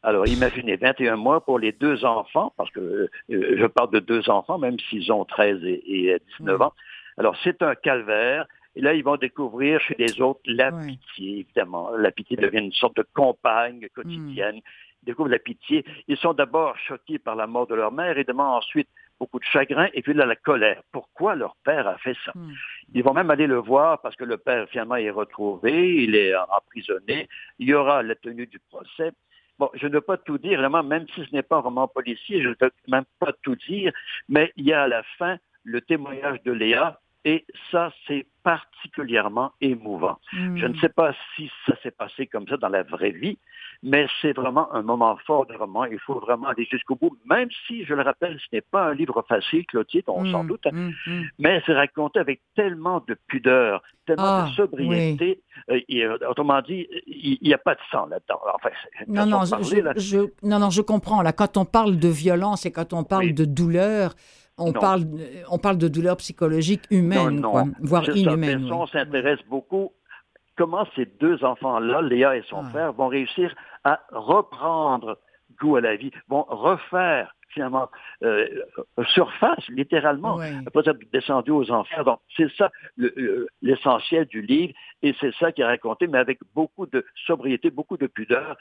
Alors, imaginez, 21 mois pour les deux enfants, parce que euh, je parle de deux enfants, même s'ils ont 13 et, 19 hmm. ans. Alors, c'est un calvaire. Et là, ils vont découvrir chez les autres la pitié, évidemment. La pitié devient une sorte de compagne quotidienne. Ils découvrent la pitié. Ils sont d'abord choqués par la mort de leur mère et demandent ensuite beaucoup de chagrin et puis là, la colère. Pourquoi leur père a fait ça? Hmm. Ils vont même aller le voir parce que le père, finalement, est retrouvé, il est emprisonné. Il y aura la tenue du procès. Bon, je ne veux pas tout dire, vraiment, même si ce n'est pas un roman policier, je ne veux même pas tout dire, mais il y a à la fin le témoignage de Léa, et ça, c'est particulièrement émouvant. Hmm. Je ne sais pas si ça s'est passé comme ça dans la vraie vie, mais c'est vraiment un moment fort du roman. Il faut vraiment aller jusqu'au bout, même si, je le rappelle, ce n'est pas un livre facile, Clotilde, on s'en mm, doute, mm, mm. mais c'est raconté avec tellement de pudeur, tellement de ah, sobriété. Euh, euh, autrement dit, il n'y a pas de sang là-dedans. Enfin, non, non, je, non, non, je comprends. Là, quand on parle de violence et quand on parle de douleur, on parle, on parle de douleur psychologique humaine, voire inhumaine. On s'intéresse beaucoup comment ces deux enfants-là, Léa et son frère, vont réussir à reprendre goût à la vie, vont refaire finalement euh, surface, littéralement, pas être descendu aux enfers. Donc, c'est ça l'essentiel du livre, et c'est ça qui est raconté, mais avec beaucoup de sobriété, beaucoup de pudeur.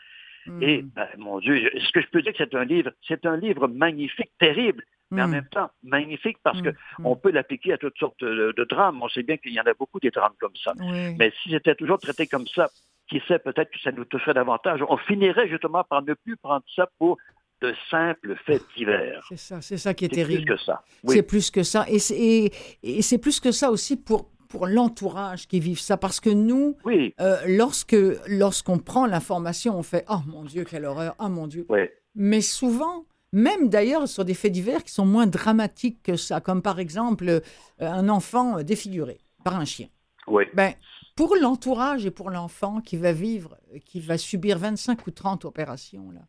Et, hmm. ben, mon Dieu, ce que je peux dire que c'est un livre, c'est un livre magnifique, terrible, mais en hmm. même temps magnifique parce hmm. qu'on peut l'appliquer à toutes sortes de, drames. On sait bien qu'il y en a beaucoup des drames comme ça. Mais si c'était toujours traité comme ça, qui sait, peut-être que ça nous toucherait davantage. On finirait justement par ne plus prendre ça pour de simples faits divers. C'est ça, c'est ça qui est, terrible. C'est plus que ça. C'est plus que ça. Et c'est plus que ça aussi pour pour l'entourage qui vivent ça. Parce que nous, euh, lorsque lorsqu'on prend l'information, on fait Oh mon Dieu, quelle horreur, oh mon Dieu. Mais souvent, même d'ailleurs sur des faits divers qui sont moins dramatiques que ça, comme par exemple euh, un enfant défiguré par un chien. Oui. Ben, pour l'entourage et pour l'enfant qui va vivre, qui va subir 25 ou 30 opérations, là,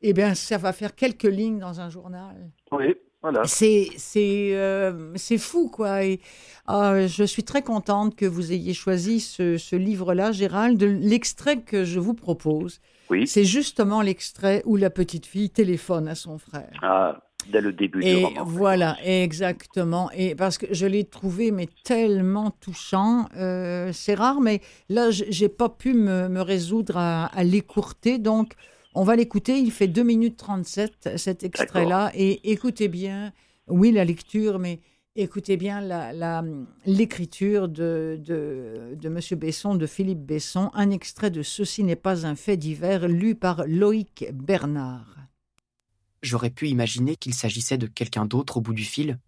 eh bien, ça va faire quelques lignes dans un journal. Oui. Voilà. C'est c'est euh, c'est fou quoi. Et, ah, je suis très contente que vous ayez choisi ce, ce livre-là, Gérald. L'extrait que je vous propose, oui. c'est justement l'extrait où la petite fille téléphone à son frère. Ah, dès le début et du roman. Voilà, exactement. Et parce que je l'ai trouvé mais tellement touchant. Euh, c'est rare, mais là j'ai pas pu me, me résoudre à, à l'écourter, donc On va l'écouter, il fait 2 minutes 37, cet extrait-là. Et écoutez bien, oui, la lecture, mais écoutez bien l'écriture de, de, de M. Besson, de Philippe Besson. Un extrait de Ceci n'est pas un fait divers, lu par Loïc Bernard. J'aurais pu imaginer qu'il s'agissait de quelqu'un d'autre au bout du fil,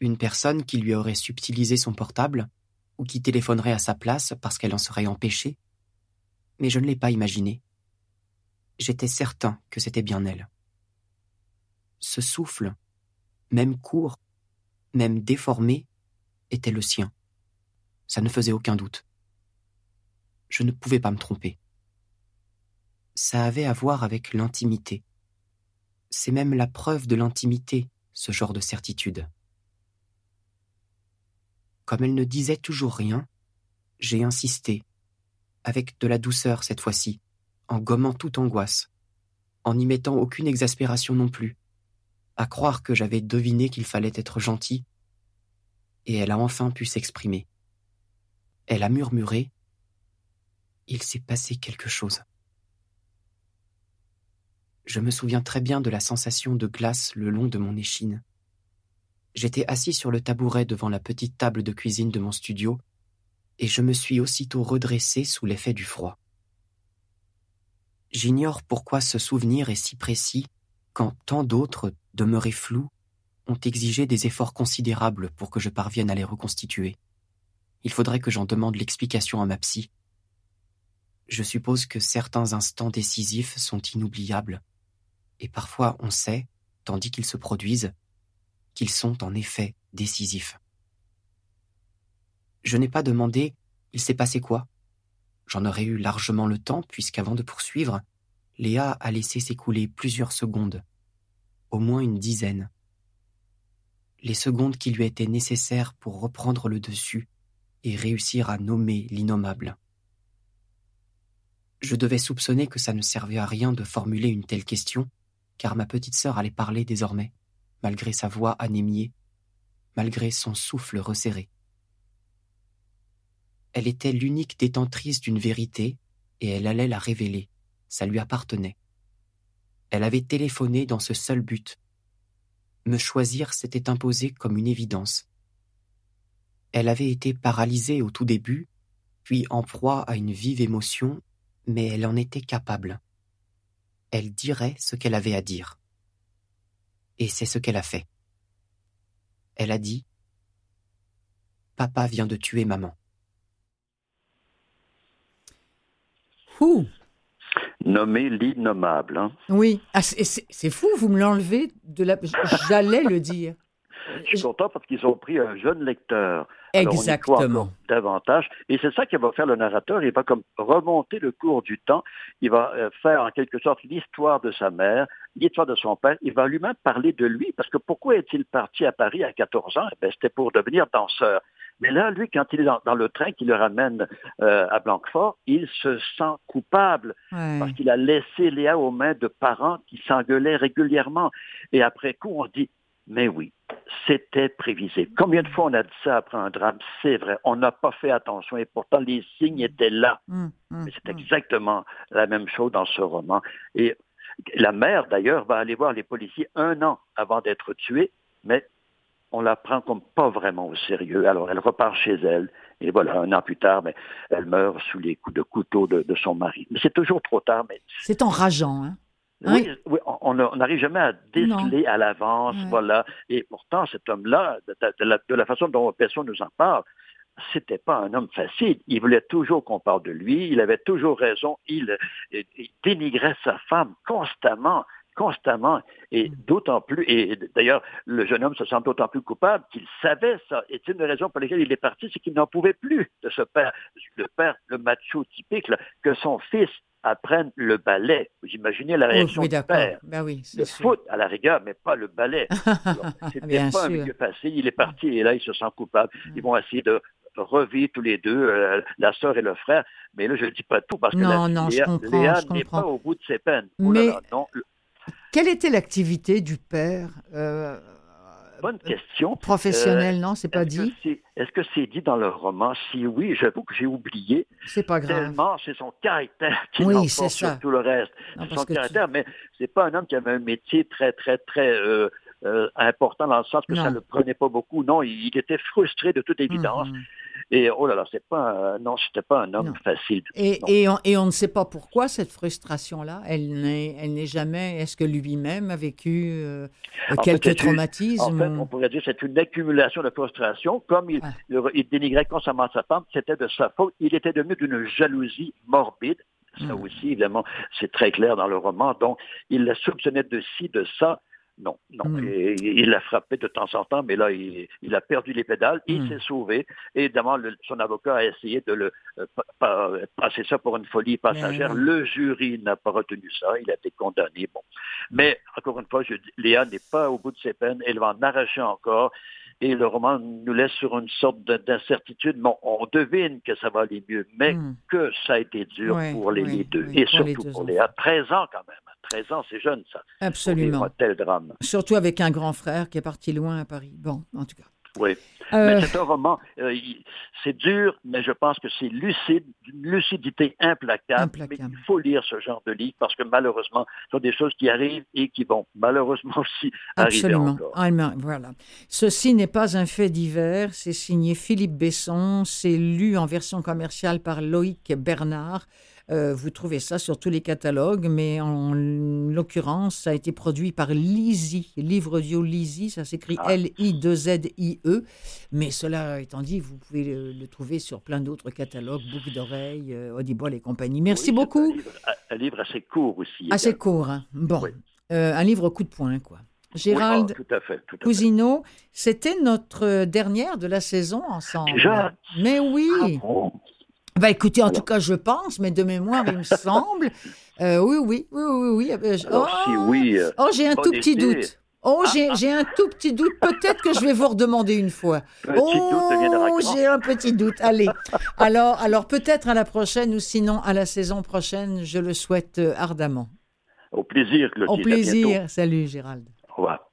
une personne qui lui aurait subtilisé son portable, ou qui téléphonerait à sa place parce qu'elle en serait empêchée. Mais je ne l'ai pas imaginé. J'étais certain que c'était bien elle. Ce souffle, même court, même déformé, était le sien. Ça ne faisait aucun doute. Je ne pouvais pas me tromper. Ça avait à voir avec l'intimité. C'est même la preuve de l'intimité, ce genre de certitude. Comme elle ne disait toujours rien, j'ai insisté, avec de la douceur cette fois-ci, en gommant toute angoisse, en n'y mettant aucune exaspération non plus, à croire que j'avais deviné qu'il fallait être gentil, et elle a enfin pu s'exprimer. Elle a murmuré Il s'est passé quelque chose. Je me souviens très bien de la sensation de glace le long de mon échine. J'étais assis sur le tabouret devant la petite table de cuisine de mon studio, et je me suis aussitôt redressé sous l'effet du froid. J'ignore pourquoi ce souvenir est si précis quand tant d'autres, demeurés flous, ont exigé des efforts considérables pour que je parvienne à les reconstituer. Il faudrait que j'en demande l'explication à ma psy. Je suppose que certains instants décisifs sont inoubliables, et parfois on sait, tandis qu'ils se produisent, qu'ils sont en effet décisifs. Je n'ai pas demandé il s'est passé quoi? J'en aurais eu largement le temps, puisqu'avant de poursuivre, Léa a laissé s'écouler plusieurs secondes, au moins une dizaine. Les secondes qui lui étaient nécessaires pour reprendre le dessus et réussir à nommer l'innommable. Je devais soupçonner que ça ne servait à rien de formuler une telle question, car ma petite sœur allait parler désormais malgré sa voix anémiée, malgré son souffle resserré. Elle était l'unique détentrice d'une vérité, et elle allait la révéler, ça lui appartenait. Elle avait téléphoné dans ce seul but. Me choisir s'était imposé comme une évidence. Elle avait été paralysée au tout début, puis en proie à une vive émotion, mais elle en était capable. Elle dirait ce qu'elle avait à dire. Et c'est ce qu'elle a fait. Elle a dit Papa vient de tuer maman. Ouh Nommé l'innommable. Hein. Oui, ah, c'est fou, vous me l'enlevez de la. J'allais le dire. Je suis content parce qu'ils ont pris un jeune lecteur. Exactement. davantage. Et c'est ça qui va faire le narrateur. Il va comme remonter le cours du temps. Il va euh, faire en quelque sorte l'histoire de sa mère, l'histoire de son père. Il va lui-même parler de lui. Parce que pourquoi est-il parti à Paris à 14 ans? Eh C'était pour devenir danseur. Mais là, lui, quand il est dans, le train qui le ramène euh, à Blanquefort, il se sent coupable parce qu'il a laissé Léa aux mains de parents qui s'engueulaient régulièrement. Et après coup, on dit, mais oui, c'était prévisible. Combien de fois on a dit ça après un drame? C'est vrai, on n'a pas fait attention et pourtant les signes étaient là. Hum, Mais c'est exactement la même chose dans ce roman. Et la mère, d'ailleurs, va aller voir les policiers un an avant d'être tuée, mais on la prend comme pas vraiment au sérieux. Alors elle repart chez elle, et voilà, un an plus tard, mais elle meurt sous les coups de couteau de, son mari. Mais c'est toujours trop tard. Mais... C'est enrageant, hein? Oui, on n'arrive jamais à déceler à l'avance, voilà. Et pourtant, cet homme-là, de, la, façon dont personne nous en parle, c'était pas un homme facile. Il voulait toujours qu'on parle de lui. Il avait toujours raison. Il, dénigrait sa femme constamment constamment, et mm. d'autant plus, et d'ailleurs, le jeune homme se sent d'autant plus coupable qu'il savait ça. Et c'est une raison pour laquelle il est parti, c'est qu'il n'en pouvait plus de ce père, le père, le macho typique, que son fils apprennent le ballet. Vous imaginez la réaction du père. Ben oui, le foot, à la rigueur, mais pas le ballet. C'était pas un milieu passé. Il est parti et là, il se sent coupable. Ils vont essayer de revivre tous les deux, euh, la sœur et le frère. Mais là, je ne dis pas tout parce que non, non, Léa, n'est pas au bout de ses peines. Oh quelle était l'activité du père euh, bonne question. Professionnel, non, c'est pas dit? Est-ce que c'est dit dans le roman? Si oui, j'avoue que j'ai oublié. C'est pas grave. Tellement, c'est son caractère qui Oui, l'emporte c'est sur ça. tout le reste. Non, son tu- caractère, mais c'est pas un homme qui avait un métier très, très, très euh, euh, important dans le sens que Non. ça ne le prenait pas beaucoup. Non, il, il était frustré de toute évidence. Mhm. Et oh là là, c'est pas, un- non, c'était pas un homme Non. facile. Et, et, on, et on ne sait pas pourquoi cette frustration-là, elle n'est, elle n'est jamais. Est-ce que lui-même a vécu euh, En quelques fait, c'est une- traumatismes En fait, ou- on pourrait dire que c'est une accumulation de frustration. Comme il, il dénigrait constamment sa femme, c'était de sa faute. Il était devenu d'une jalousie morbide. Ça Mm. aussi, évidemment, c'est très clair dans le roman. Donc, il la soupçonnait de ci, de ça. Non, non. Mm. Et, il la frappait de temps en temps, mais là, il, il a perdu les pédales. Il Mm. s'est sauvé. Et évidemment, le- son avocat a essayé de le euh, pa- pa- passer ça pour une folie passagère. oui. Le jury n'a pas retenu ça. Il a été condamné. Bon. Mais, encore une fois, je, dis, Léa n'est pas au bout de ses peines. Elle va en arracher encore. Et le roman nous laisse sur une sorte de- d'incertitude. Bon, on devine que ça va aller mieux, mais que ça a été dur Ouais, pour les, ouais, les deux. ouais, et les surtout deux pour. Léa. 13 ans quand même. 13 ans, c'est jeune, ça. Absolument. un tel drame. Surtout avec un grand frère qui est parti loin à Paris. Bon, en tout cas. Oui. Euh, Mais c'est un roman, euh, c'est dur, mais je pense que c'est lucide, d'une lucidité implacable. Implacable. Mais il faut lire ce genre de livre parce que malheureusement, ce sont des choses qui arrivent et qui vont malheureusement aussi arriver Absolument. encore. Ah, Voilà. Ceci n'est pas un fait divers. C'est signé Philippe Besson. C'est lu en version commerciale par Loïc Bernard. Euh, vous trouvez ça sur tous les catalogues, mais en l'occurrence, ça a été produit par Lizzie, livre audio Lizzie. Ça s'écrit Ah. L-I-2-Z-I-E. Mais cela étant dit, vous pouvez le, le trouver sur plein d'autres catalogues, Boucle d'oreilles, euh, Audible et compagnie. Merci Oui, beaucoup. Un livre, un livre assez court aussi. Assez également. court. hein. Bon. Oui. Euh, un livre coup de poing, quoi. Oui, Gérald ah, à fait. Cousineau, c'était notre dernière de la saison ensemble. Déjà Mais oui. Ah bon? Bah écoutez, en tout cas, je pense, mais de mémoire, il me semble. Euh, oui, oui, oui, oui, oui. Euh, je- Alors, si oh, oui, euh, oh, j'ai un tout petit doute. Oh, j'ai j'ai un tout petit doute. Peut-être que je vais vous redemander une fois. petit Oh, j'ai un petit doute. Allez. Alors, alors peut-être à la prochaine ou sinon à la saison prochaine. Je le souhaite euh, ardemment. Au plaisir, Clotilde. Au plaisir. Salut, Gérald. Au revoir.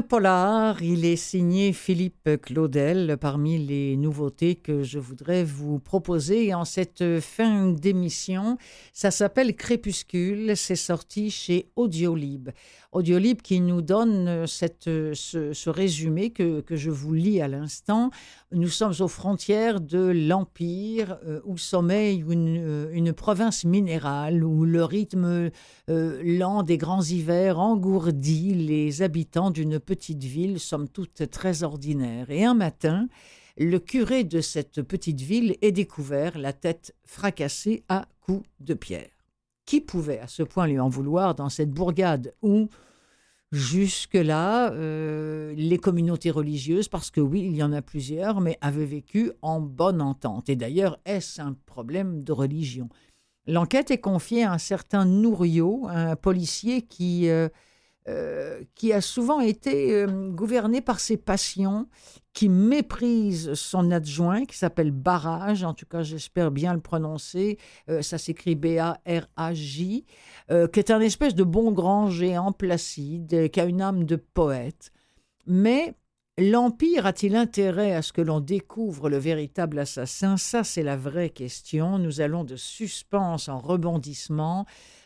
Polar, il est signé Philippe Claudel parmi les nouveautés que je voudrais vous proposer en cette fin d'émission. Ça s'appelle Crépuscule, c'est sorti chez Audiolib. Audiolib qui nous donne cette, ce, ce résumé que, que je vous lis à l'instant. Nous sommes aux frontières de l'Empire euh, où sommeille une, euh, province minérale où le rythme euh, lent des grands hivers engourdit les habitants d'une petite ville, somme toute très ordinaire. Et un matin, le curé de cette petite ville est découvert, la tête fracassée à coups de pierre. Qui pouvait à ce point lui en vouloir dans cette bourgade où, jusque-là, euh, les communautés religieuses, parce que oui, il y en a plusieurs, mais avaient vécu en bonne entente. Et d'ailleurs, est-ce un problème de religion? L'enquête est confiée à un certain Nouriot, un policier qui, euh, euh, qui a souvent été euh, gouverné par ses passions, qui méprise son adjoint, qui s'appelle Barrage, en tout cas j'espère bien le prononcer, euh, ça s'écrit B-A-R-A-J, qui est un espèce de bon grand géant placide, qui a une âme de poète. Mais L'Empire a-t-il intérêt à ce que l'on découvre le véritable assassin? Ça, c'est la vraie question. Nous allons de suspense en rebondissement.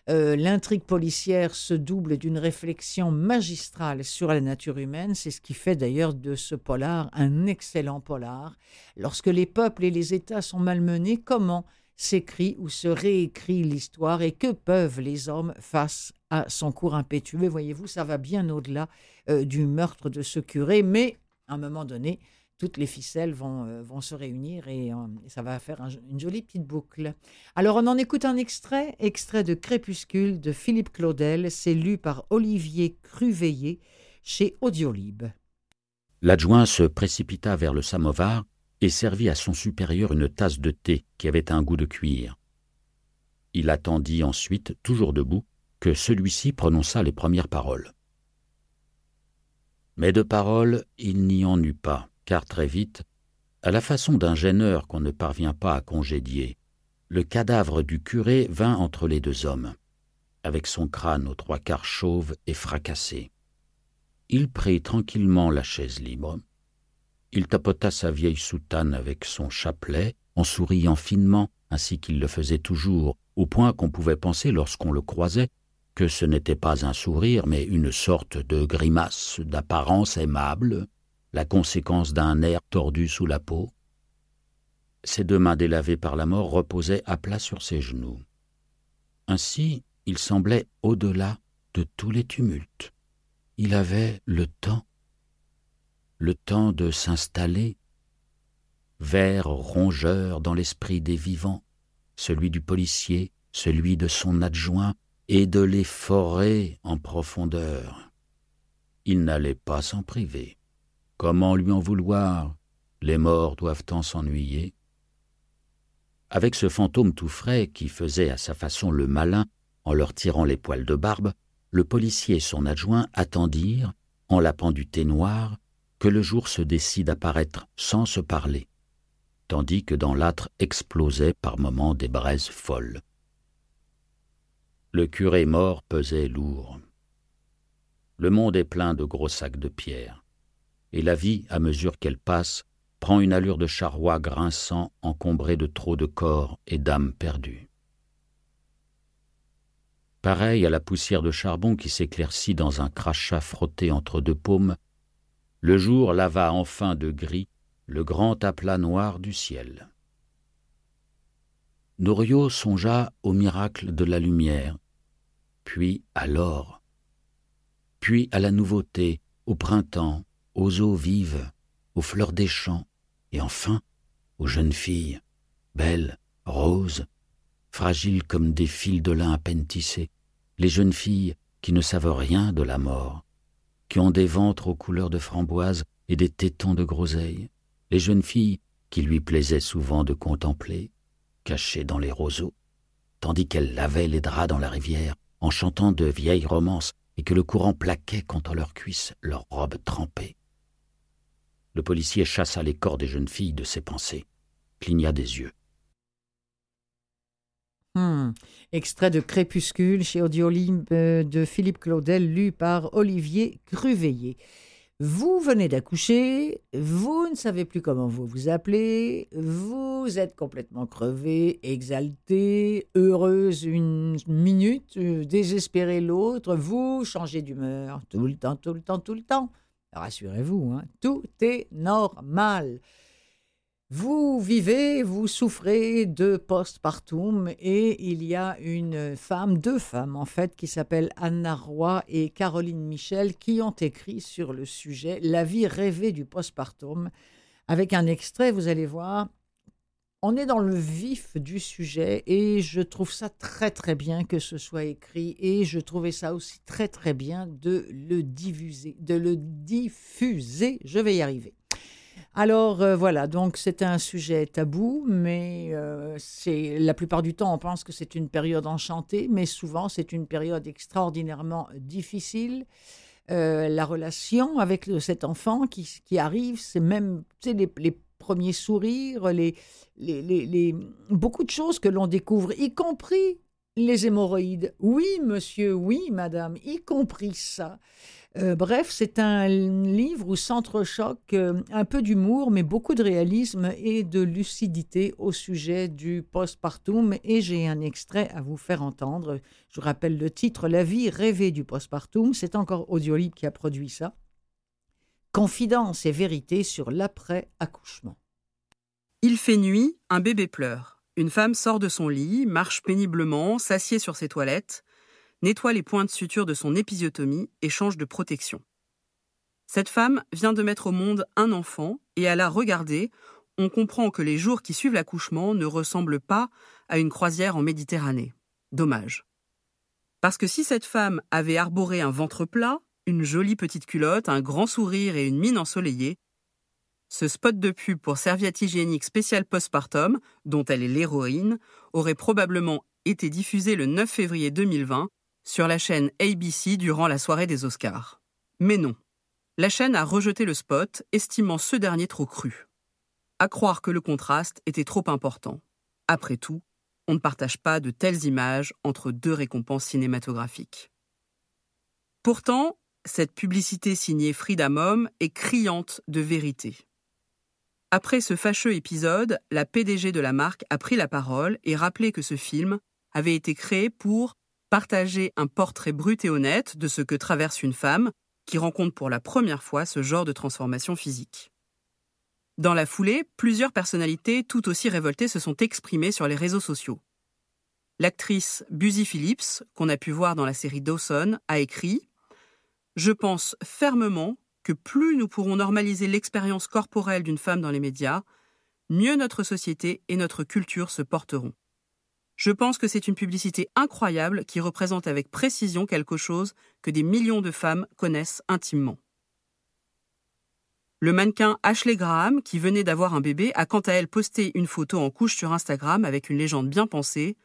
Euh, L'intrigue policière se double d'une réflexion magistrale sur la nature humaine. C'est ce qui fait d'ailleurs de ce polar un excellent polar. Lorsque les peuples et les États sont malmenés, comment s'écrit ou se réécrit l'histoire et que peuvent les hommes face à son cours impétueux Voyez-vous, ça va bien au-delà euh, du meurtre de ce curé, mais à un moment donné, toutes les ficelles vont, euh, vont se réunir et, euh, ça va faire un- une jolie petite boucle. Alors on en écoute un extrait, extrait de Crépuscule de Philippe Claudel, c'est lu par Olivier Cruveillé chez Audiolib. L'adjoint se précipita vers le samovar et servit à son supérieur une tasse de thé qui avait un goût de cuir. Il attendit ensuite, toujours debout, que celui-ci prononçât les premières paroles. Mais de paroles, il n'y en eut pas, car très vite, À la façon d'un gêneur qu'on ne parvient pas à congédier, le cadavre du curé vint entre les deux hommes, avec son crâne aux trois quarts chauve et fracassé. Il prit tranquillement la chaise libre. Il tapota sa vieille soutane avec son chapelet, en souriant finement, ainsi qu'il le faisait toujours, au point qu'on pouvait penser, lorsqu'on le croisait, que ce n'était pas un sourire, mais une sorte de grimace d'apparence aimable, la conséquence d'un air tordu sous la peau. Ses deux mains délavées par la mort reposaient à plat sur ses genoux. Ainsi, il semblait au-delà de tous les tumultes. Il avait le temps, le temps de s'installer, vert rongeur dans l'esprit des vivants, celui du policier, celui de son adjoint, et de les forer en profondeur. Il n'allait pas s'en priver. Comment lui en vouloir? Les morts doivent-en s'ennuyer avec ce fantôme tout frais qui faisait à sa façon le malin en leur tirant les poils de barbe, le policier et son adjoint attendirent, en lapant du thé noir, que le jour se décide à paraître sans se parler, tandis que dans l'âtre explosaient par moments des braises folles. Le curé mort pesait lourd. Le monde est plein de gros sacs de pierre, et la vie, à mesure qu'elle passe, prend une allure de charroi grinçant encombré de trop de corps et d'âmes perdues. Pareil à la poussière de charbon qui s'éclaircit dans un crachat frotté entre deux paumes, le jour lava enfin de gris le grand aplat noir du ciel. Norio songea au miracle de la lumière, puis à l'or, puis à la nouveauté, au printemps, aux eaux vives, aux fleurs des champs, et enfin aux jeunes filles, belles, roses, fragiles comme des fils de lin à peine tissés, les jeunes filles qui ne savent rien de la mort, qui ont des ventres aux couleurs de framboise et des tétons de groseille, les jeunes filles qui lui plaisaient souvent de contempler, cachées dans les roseaux, tandis qu'elles lavaient les draps dans la rivière en chantant de vieilles romances et que le courant plaquait contre leurs cuisses leurs robes trempées. Le policier chassa les corps des jeunes filles de ses pensées, cligna des yeux. Hmm. Extrait de Crépuscule chez Audiolib euh, de Philippe Claudel, lu par Olivier Cruveillé. Vous venez d'accoucher, vous ne savez plus comment vous vous appelez, vous êtes complètement crevé, exalté, heureuse une minute, euh, désespéré l'autre, vous changez d'humeur tout le temps, tout le temps, tout le temps. Rassurez-vous, hein, tout est normal. Vous vivez, vous souffrez de postpartum et il y a une femme, deux femmes en fait, qui s'appellent Anna Roy et Caroline Michel qui ont écrit sur le sujet La vie rêvée du postpartum avec un extrait, vous allez voir, on est dans le vif du sujet et je trouve ça très très bien que ce soit écrit et je trouvais ça aussi très très bien de le diffuser, de le diffuser. Je vais y arriver. Alors euh, voilà, donc c'est un sujet tabou, mais euh, c'est la plupart du temps on pense que c'est une période enchantée, mais souvent c'est une période extraordinairement difficile. Euh, la relation avec cet enfant qui, arrive, c'est même les, les premiers sourires, les, beaucoup de choses que l'on découvre, y compris les hémorroïdes. Oui, monsieur, oui, madame, y compris ça. Euh, bref, c'est un livre où s'entrechoque euh, un peu d'humour, mais beaucoup de réalisme et de lucidité au sujet du postpartum. Et j'ai un extrait à vous faire entendre. Je vous rappelle le titre La vie rêvée du postpartum. C'est encore Audiolib qui a produit ça. Confidence et vérité sur l'après-accouchement. Il fait nuit, un bébé pleure. Une femme sort de son lit, marche péniblement, s'assied sur ses toilettes, nettoie les points de suture de son épisiotomie et change de protection. Cette femme vient de mettre au monde un enfant et à la regarder, on comprend que les jours qui suivent l'accouchement ne ressemblent pas à une croisière en Méditerranée. Dommage. Parce que si cette femme avait arboré un ventre plat, une jolie petite culotte, un grand sourire et une mine ensoleillée, ce spot de pub pour serviette hygiénique spéciale postpartum, dont elle est l'héroïne, aurait probablement été diffusé le 9 février 2020 sur la chaîne ABC durant la soirée des Oscars. Mais non. La chaîne a rejeté le spot, estimant ce dernier trop cru. à croire que le contraste était trop important. Après tout, on ne partage pas de telles images entre deux récompenses cinématographiques. Pourtant, cette publicité signée Frida Mom est criante de vérité. Après ce fâcheux épisode, la PDG de la marque a pris la parole et rappelé que ce film avait été créé pour partager un portrait brut et honnête de ce que traverse une femme qui rencontre pour la première fois ce genre de transformation physique. Dans la foulée, plusieurs personnalités tout aussi révoltées se sont exprimées sur les réseaux sociaux. L'actrice Busy Phillips, qu'on a pu voir dans la série Dawson, a écrit Je pense fermement que plus nous pourrons normaliser l'expérience corporelle d'une femme dans les médias, mieux notre société et notre culture se porteront. Je pense que c'est une publicité incroyable qui représente avec précision quelque chose que des millions de femmes connaissent intimement. Le mannequin Ashley Graham, qui venait d'avoir un bébé, a quant à elle posté une photo en couche sur Instagram avec une légende bien pensée.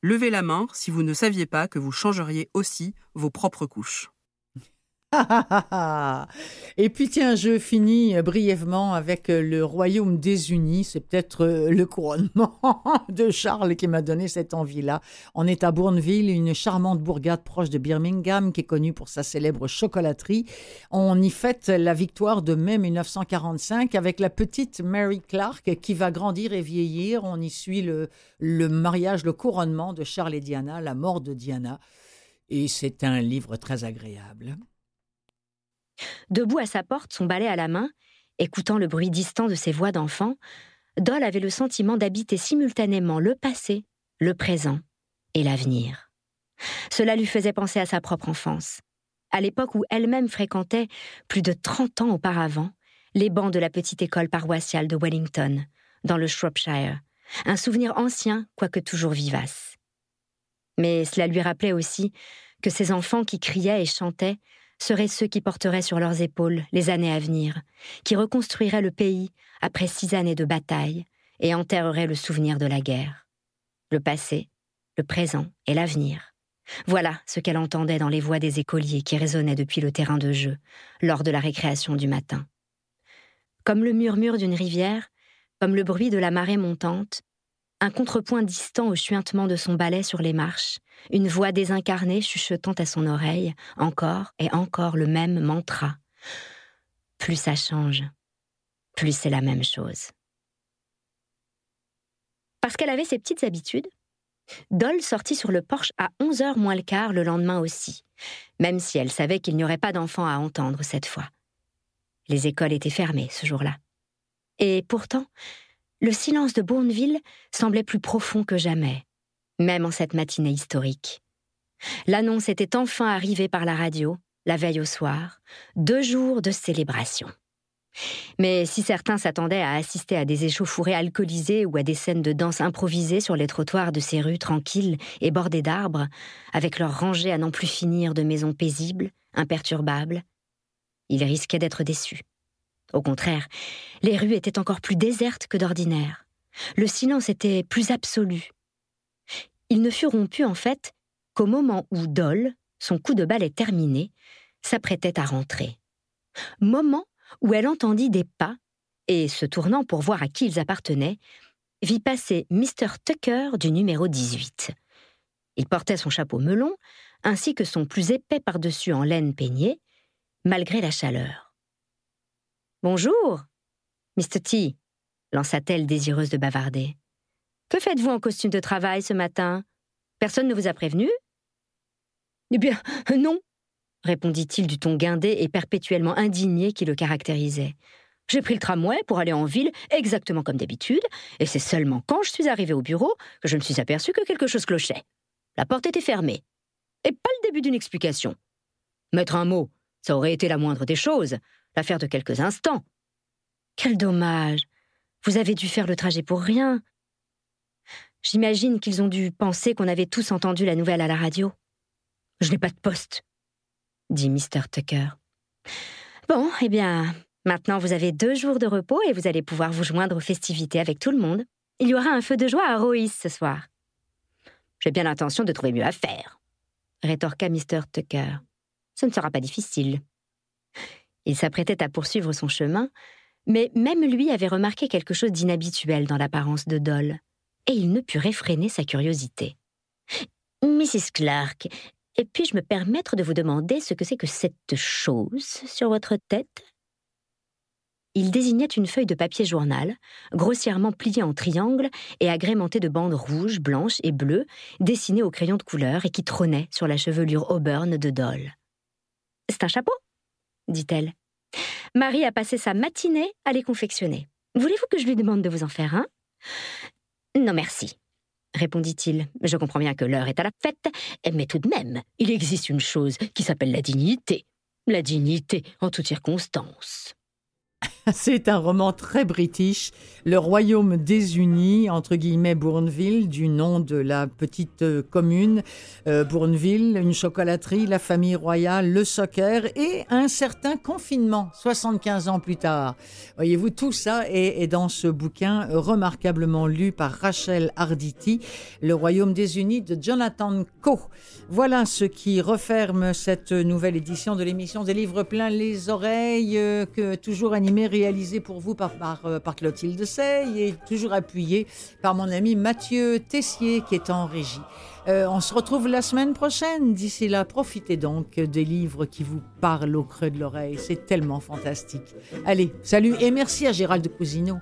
Levez la main si vous ne saviez pas que vous changeriez aussi vos propres couches. Et puis tiens, je finis brièvement avec euh, le Royaume des Unis. C'est peut-être euh, le couronnement de Charles qui m'a donné cette envie-là. On est à Bourneville, une charmante bourgade proche de Birmingham qui est connue pour sa célèbre chocolaterie. On y fête la victoire de mai 1945 avec la petite Mary Clark qui va grandir et vieillir. On y suit le, le mariage, le couronnement de Charles et Diana, la mort de Diana. Et c'est un livre très agréable. Debout à sa porte, son balai à la main, écoutant le bruit distant de ses voix d'enfant, Doll avait le sentiment d'habiter simultanément le passé, le présent et l'avenir. Cela lui faisait penser à sa propre enfance, à l'époque où elle-même fréquentait, plus de trente ans auparavant, les bancs de la petite école paroissiale de Wellington, dans le Shropshire, un souvenir ancien, quoique toujours vivace. Mais cela lui rappelait aussi que ces enfants qui criaient et chantaient seraient ceux qui porteraient sur leurs épaules les années à venir, qui reconstruiraient le pays après six années de bataille et enterreraient le souvenir de la guerre. Le passé, le présent et l'avenir. Voilà ce qu'elle entendait dans les voix des écoliers qui résonnaient depuis le terrain de jeu, lors de la récréation du matin. Comme le murmure d'une rivière, comme le bruit de la marée montante, un contrepoint distant au chuintement de son balai sur les marches, une voix désincarnée chuchotant à son oreille, encore et encore le même mantra. Plus ça change, plus c'est la même chose. Parce qu'elle avait ses petites habitudes, Doll sortit sur le porche à 11 heures moins le quart le lendemain aussi, même si elle savait qu'il n'y aurait pas d'enfants à entendre cette fois. Les écoles étaient fermées ce jour-là. Et pourtant, le silence de Bourneville semblait plus profond que jamais, même en cette matinée historique. L'annonce était enfin arrivée par la radio, la veille au soir, deux jours de célébration. Mais si certains s'attendaient à assister à des échauffourées alcoolisées ou à des scènes de danse improvisées sur les trottoirs de ces rues tranquilles et bordées d'arbres, avec leurs rangées à n'en plus finir de maisons paisibles, imperturbables, ils risquaient d'être déçus. Au contraire, les rues étaient encore plus désertes que d'ordinaire. Le silence était plus absolu. Il ne fut rompu, en fait, qu'au moment où Dole, son coup de balai terminé, s'apprêtait à rentrer. Moment où elle entendit des pas et, se tournant pour voir à qui ils appartenaient, vit passer Mr. Tucker du numéro 18. Il portait son chapeau melon, ainsi que son plus épais par-dessus en laine peignée, malgré la chaleur. Bonjour, Mr. T, lança-t-elle désireuse de bavarder. Que faites-vous en costume de travail ce matin? Personne ne vous a prévenu? Eh bien, non, répondit-il du ton guindé et perpétuellement indigné qui le caractérisait. J'ai pris le tramway pour aller en ville exactement comme d'habitude, et c'est seulement quand je suis arrivé au bureau que je me suis aperçu que quelque chose clochait. La porte était fermée. Et pas le début d'une explication. Mettre un mot, ça aurait été la moindre des choses l'affaire de quelques instants. Quel dommage. Vous avez dû faire le trajet pour rien. J'imagine qu'ils ont dû penser qu'on avait tous entendu la nouvelle à la radio. Je n'ai pas de poste, dit Mr. Tucker. Bon, eh bien, maintenant vous avez deux jours de repos et vous allez pouvoir vous joindre aux festivités avec tout le monde. Il y aura un feu de joie à Roïs ce soir. J'ai bien l'intention de trouver mieux à faire, rétorqua Mr. Tucker. Ce ne sera pas difficile. Il s'apprêtait à poursuivre son chemin, Mais même lui avait remarqué quelque chose d'inhabituel dans l'apparence de Doll, et il ne put réfréner sa curiosité. Mrs. Clark, puis-je me permettre de vous demander ce que c'est que cette chose sur votre tête? Il désignait une feuille de papier journal, grossièrement pliée en triangle et agrémentée de bandes rouges, blanches et bleues, dessinées au crayon de couleur et qui trônait sur la chevelure auburn de Doll. C'est un chapeau? Dit-elle. Marie a passé sa matinée à les confectionner. Voulez-vous que je lui demande de vous en faire un? Non, merci, répondit-il. Je comprends bien que l'heure est à la fête, mais tout de même, il existe une chose qui s'appelle la dignité. La dignité en toutes circonstances. C'est un roman très british, Le Royaume désuni, entre guillemets Bourneville, du nom de la petite euh, commune. Euh, Bourneville, une chocolaterie, la famille royale, le soccer et un certain confinement, 75 ans plus tard. Voyez-vous, tout ça est, est, dans ce bouquin remarquablement lu par Rachel Arditi, Le Royaume désuni de Jonathan Coe. Voilà ce qui referme cette nouvelle édition de l'émission des livres pleins les oreilles, euh, que toujours animée réalisé pour vous par, par, euh, par Clotilde Sey et toujours appuyé par mon ami Mathieu Tessier qui est en régie. Euh, on se retrouve la semaine prochaine. D'ici là, profitez donc des livres qui vous parlent au creux de l'oreille. C'est tellement fantastique. Allez, salut et merci à Gérald Cousineau.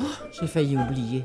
Oh, J'ai failli oublier.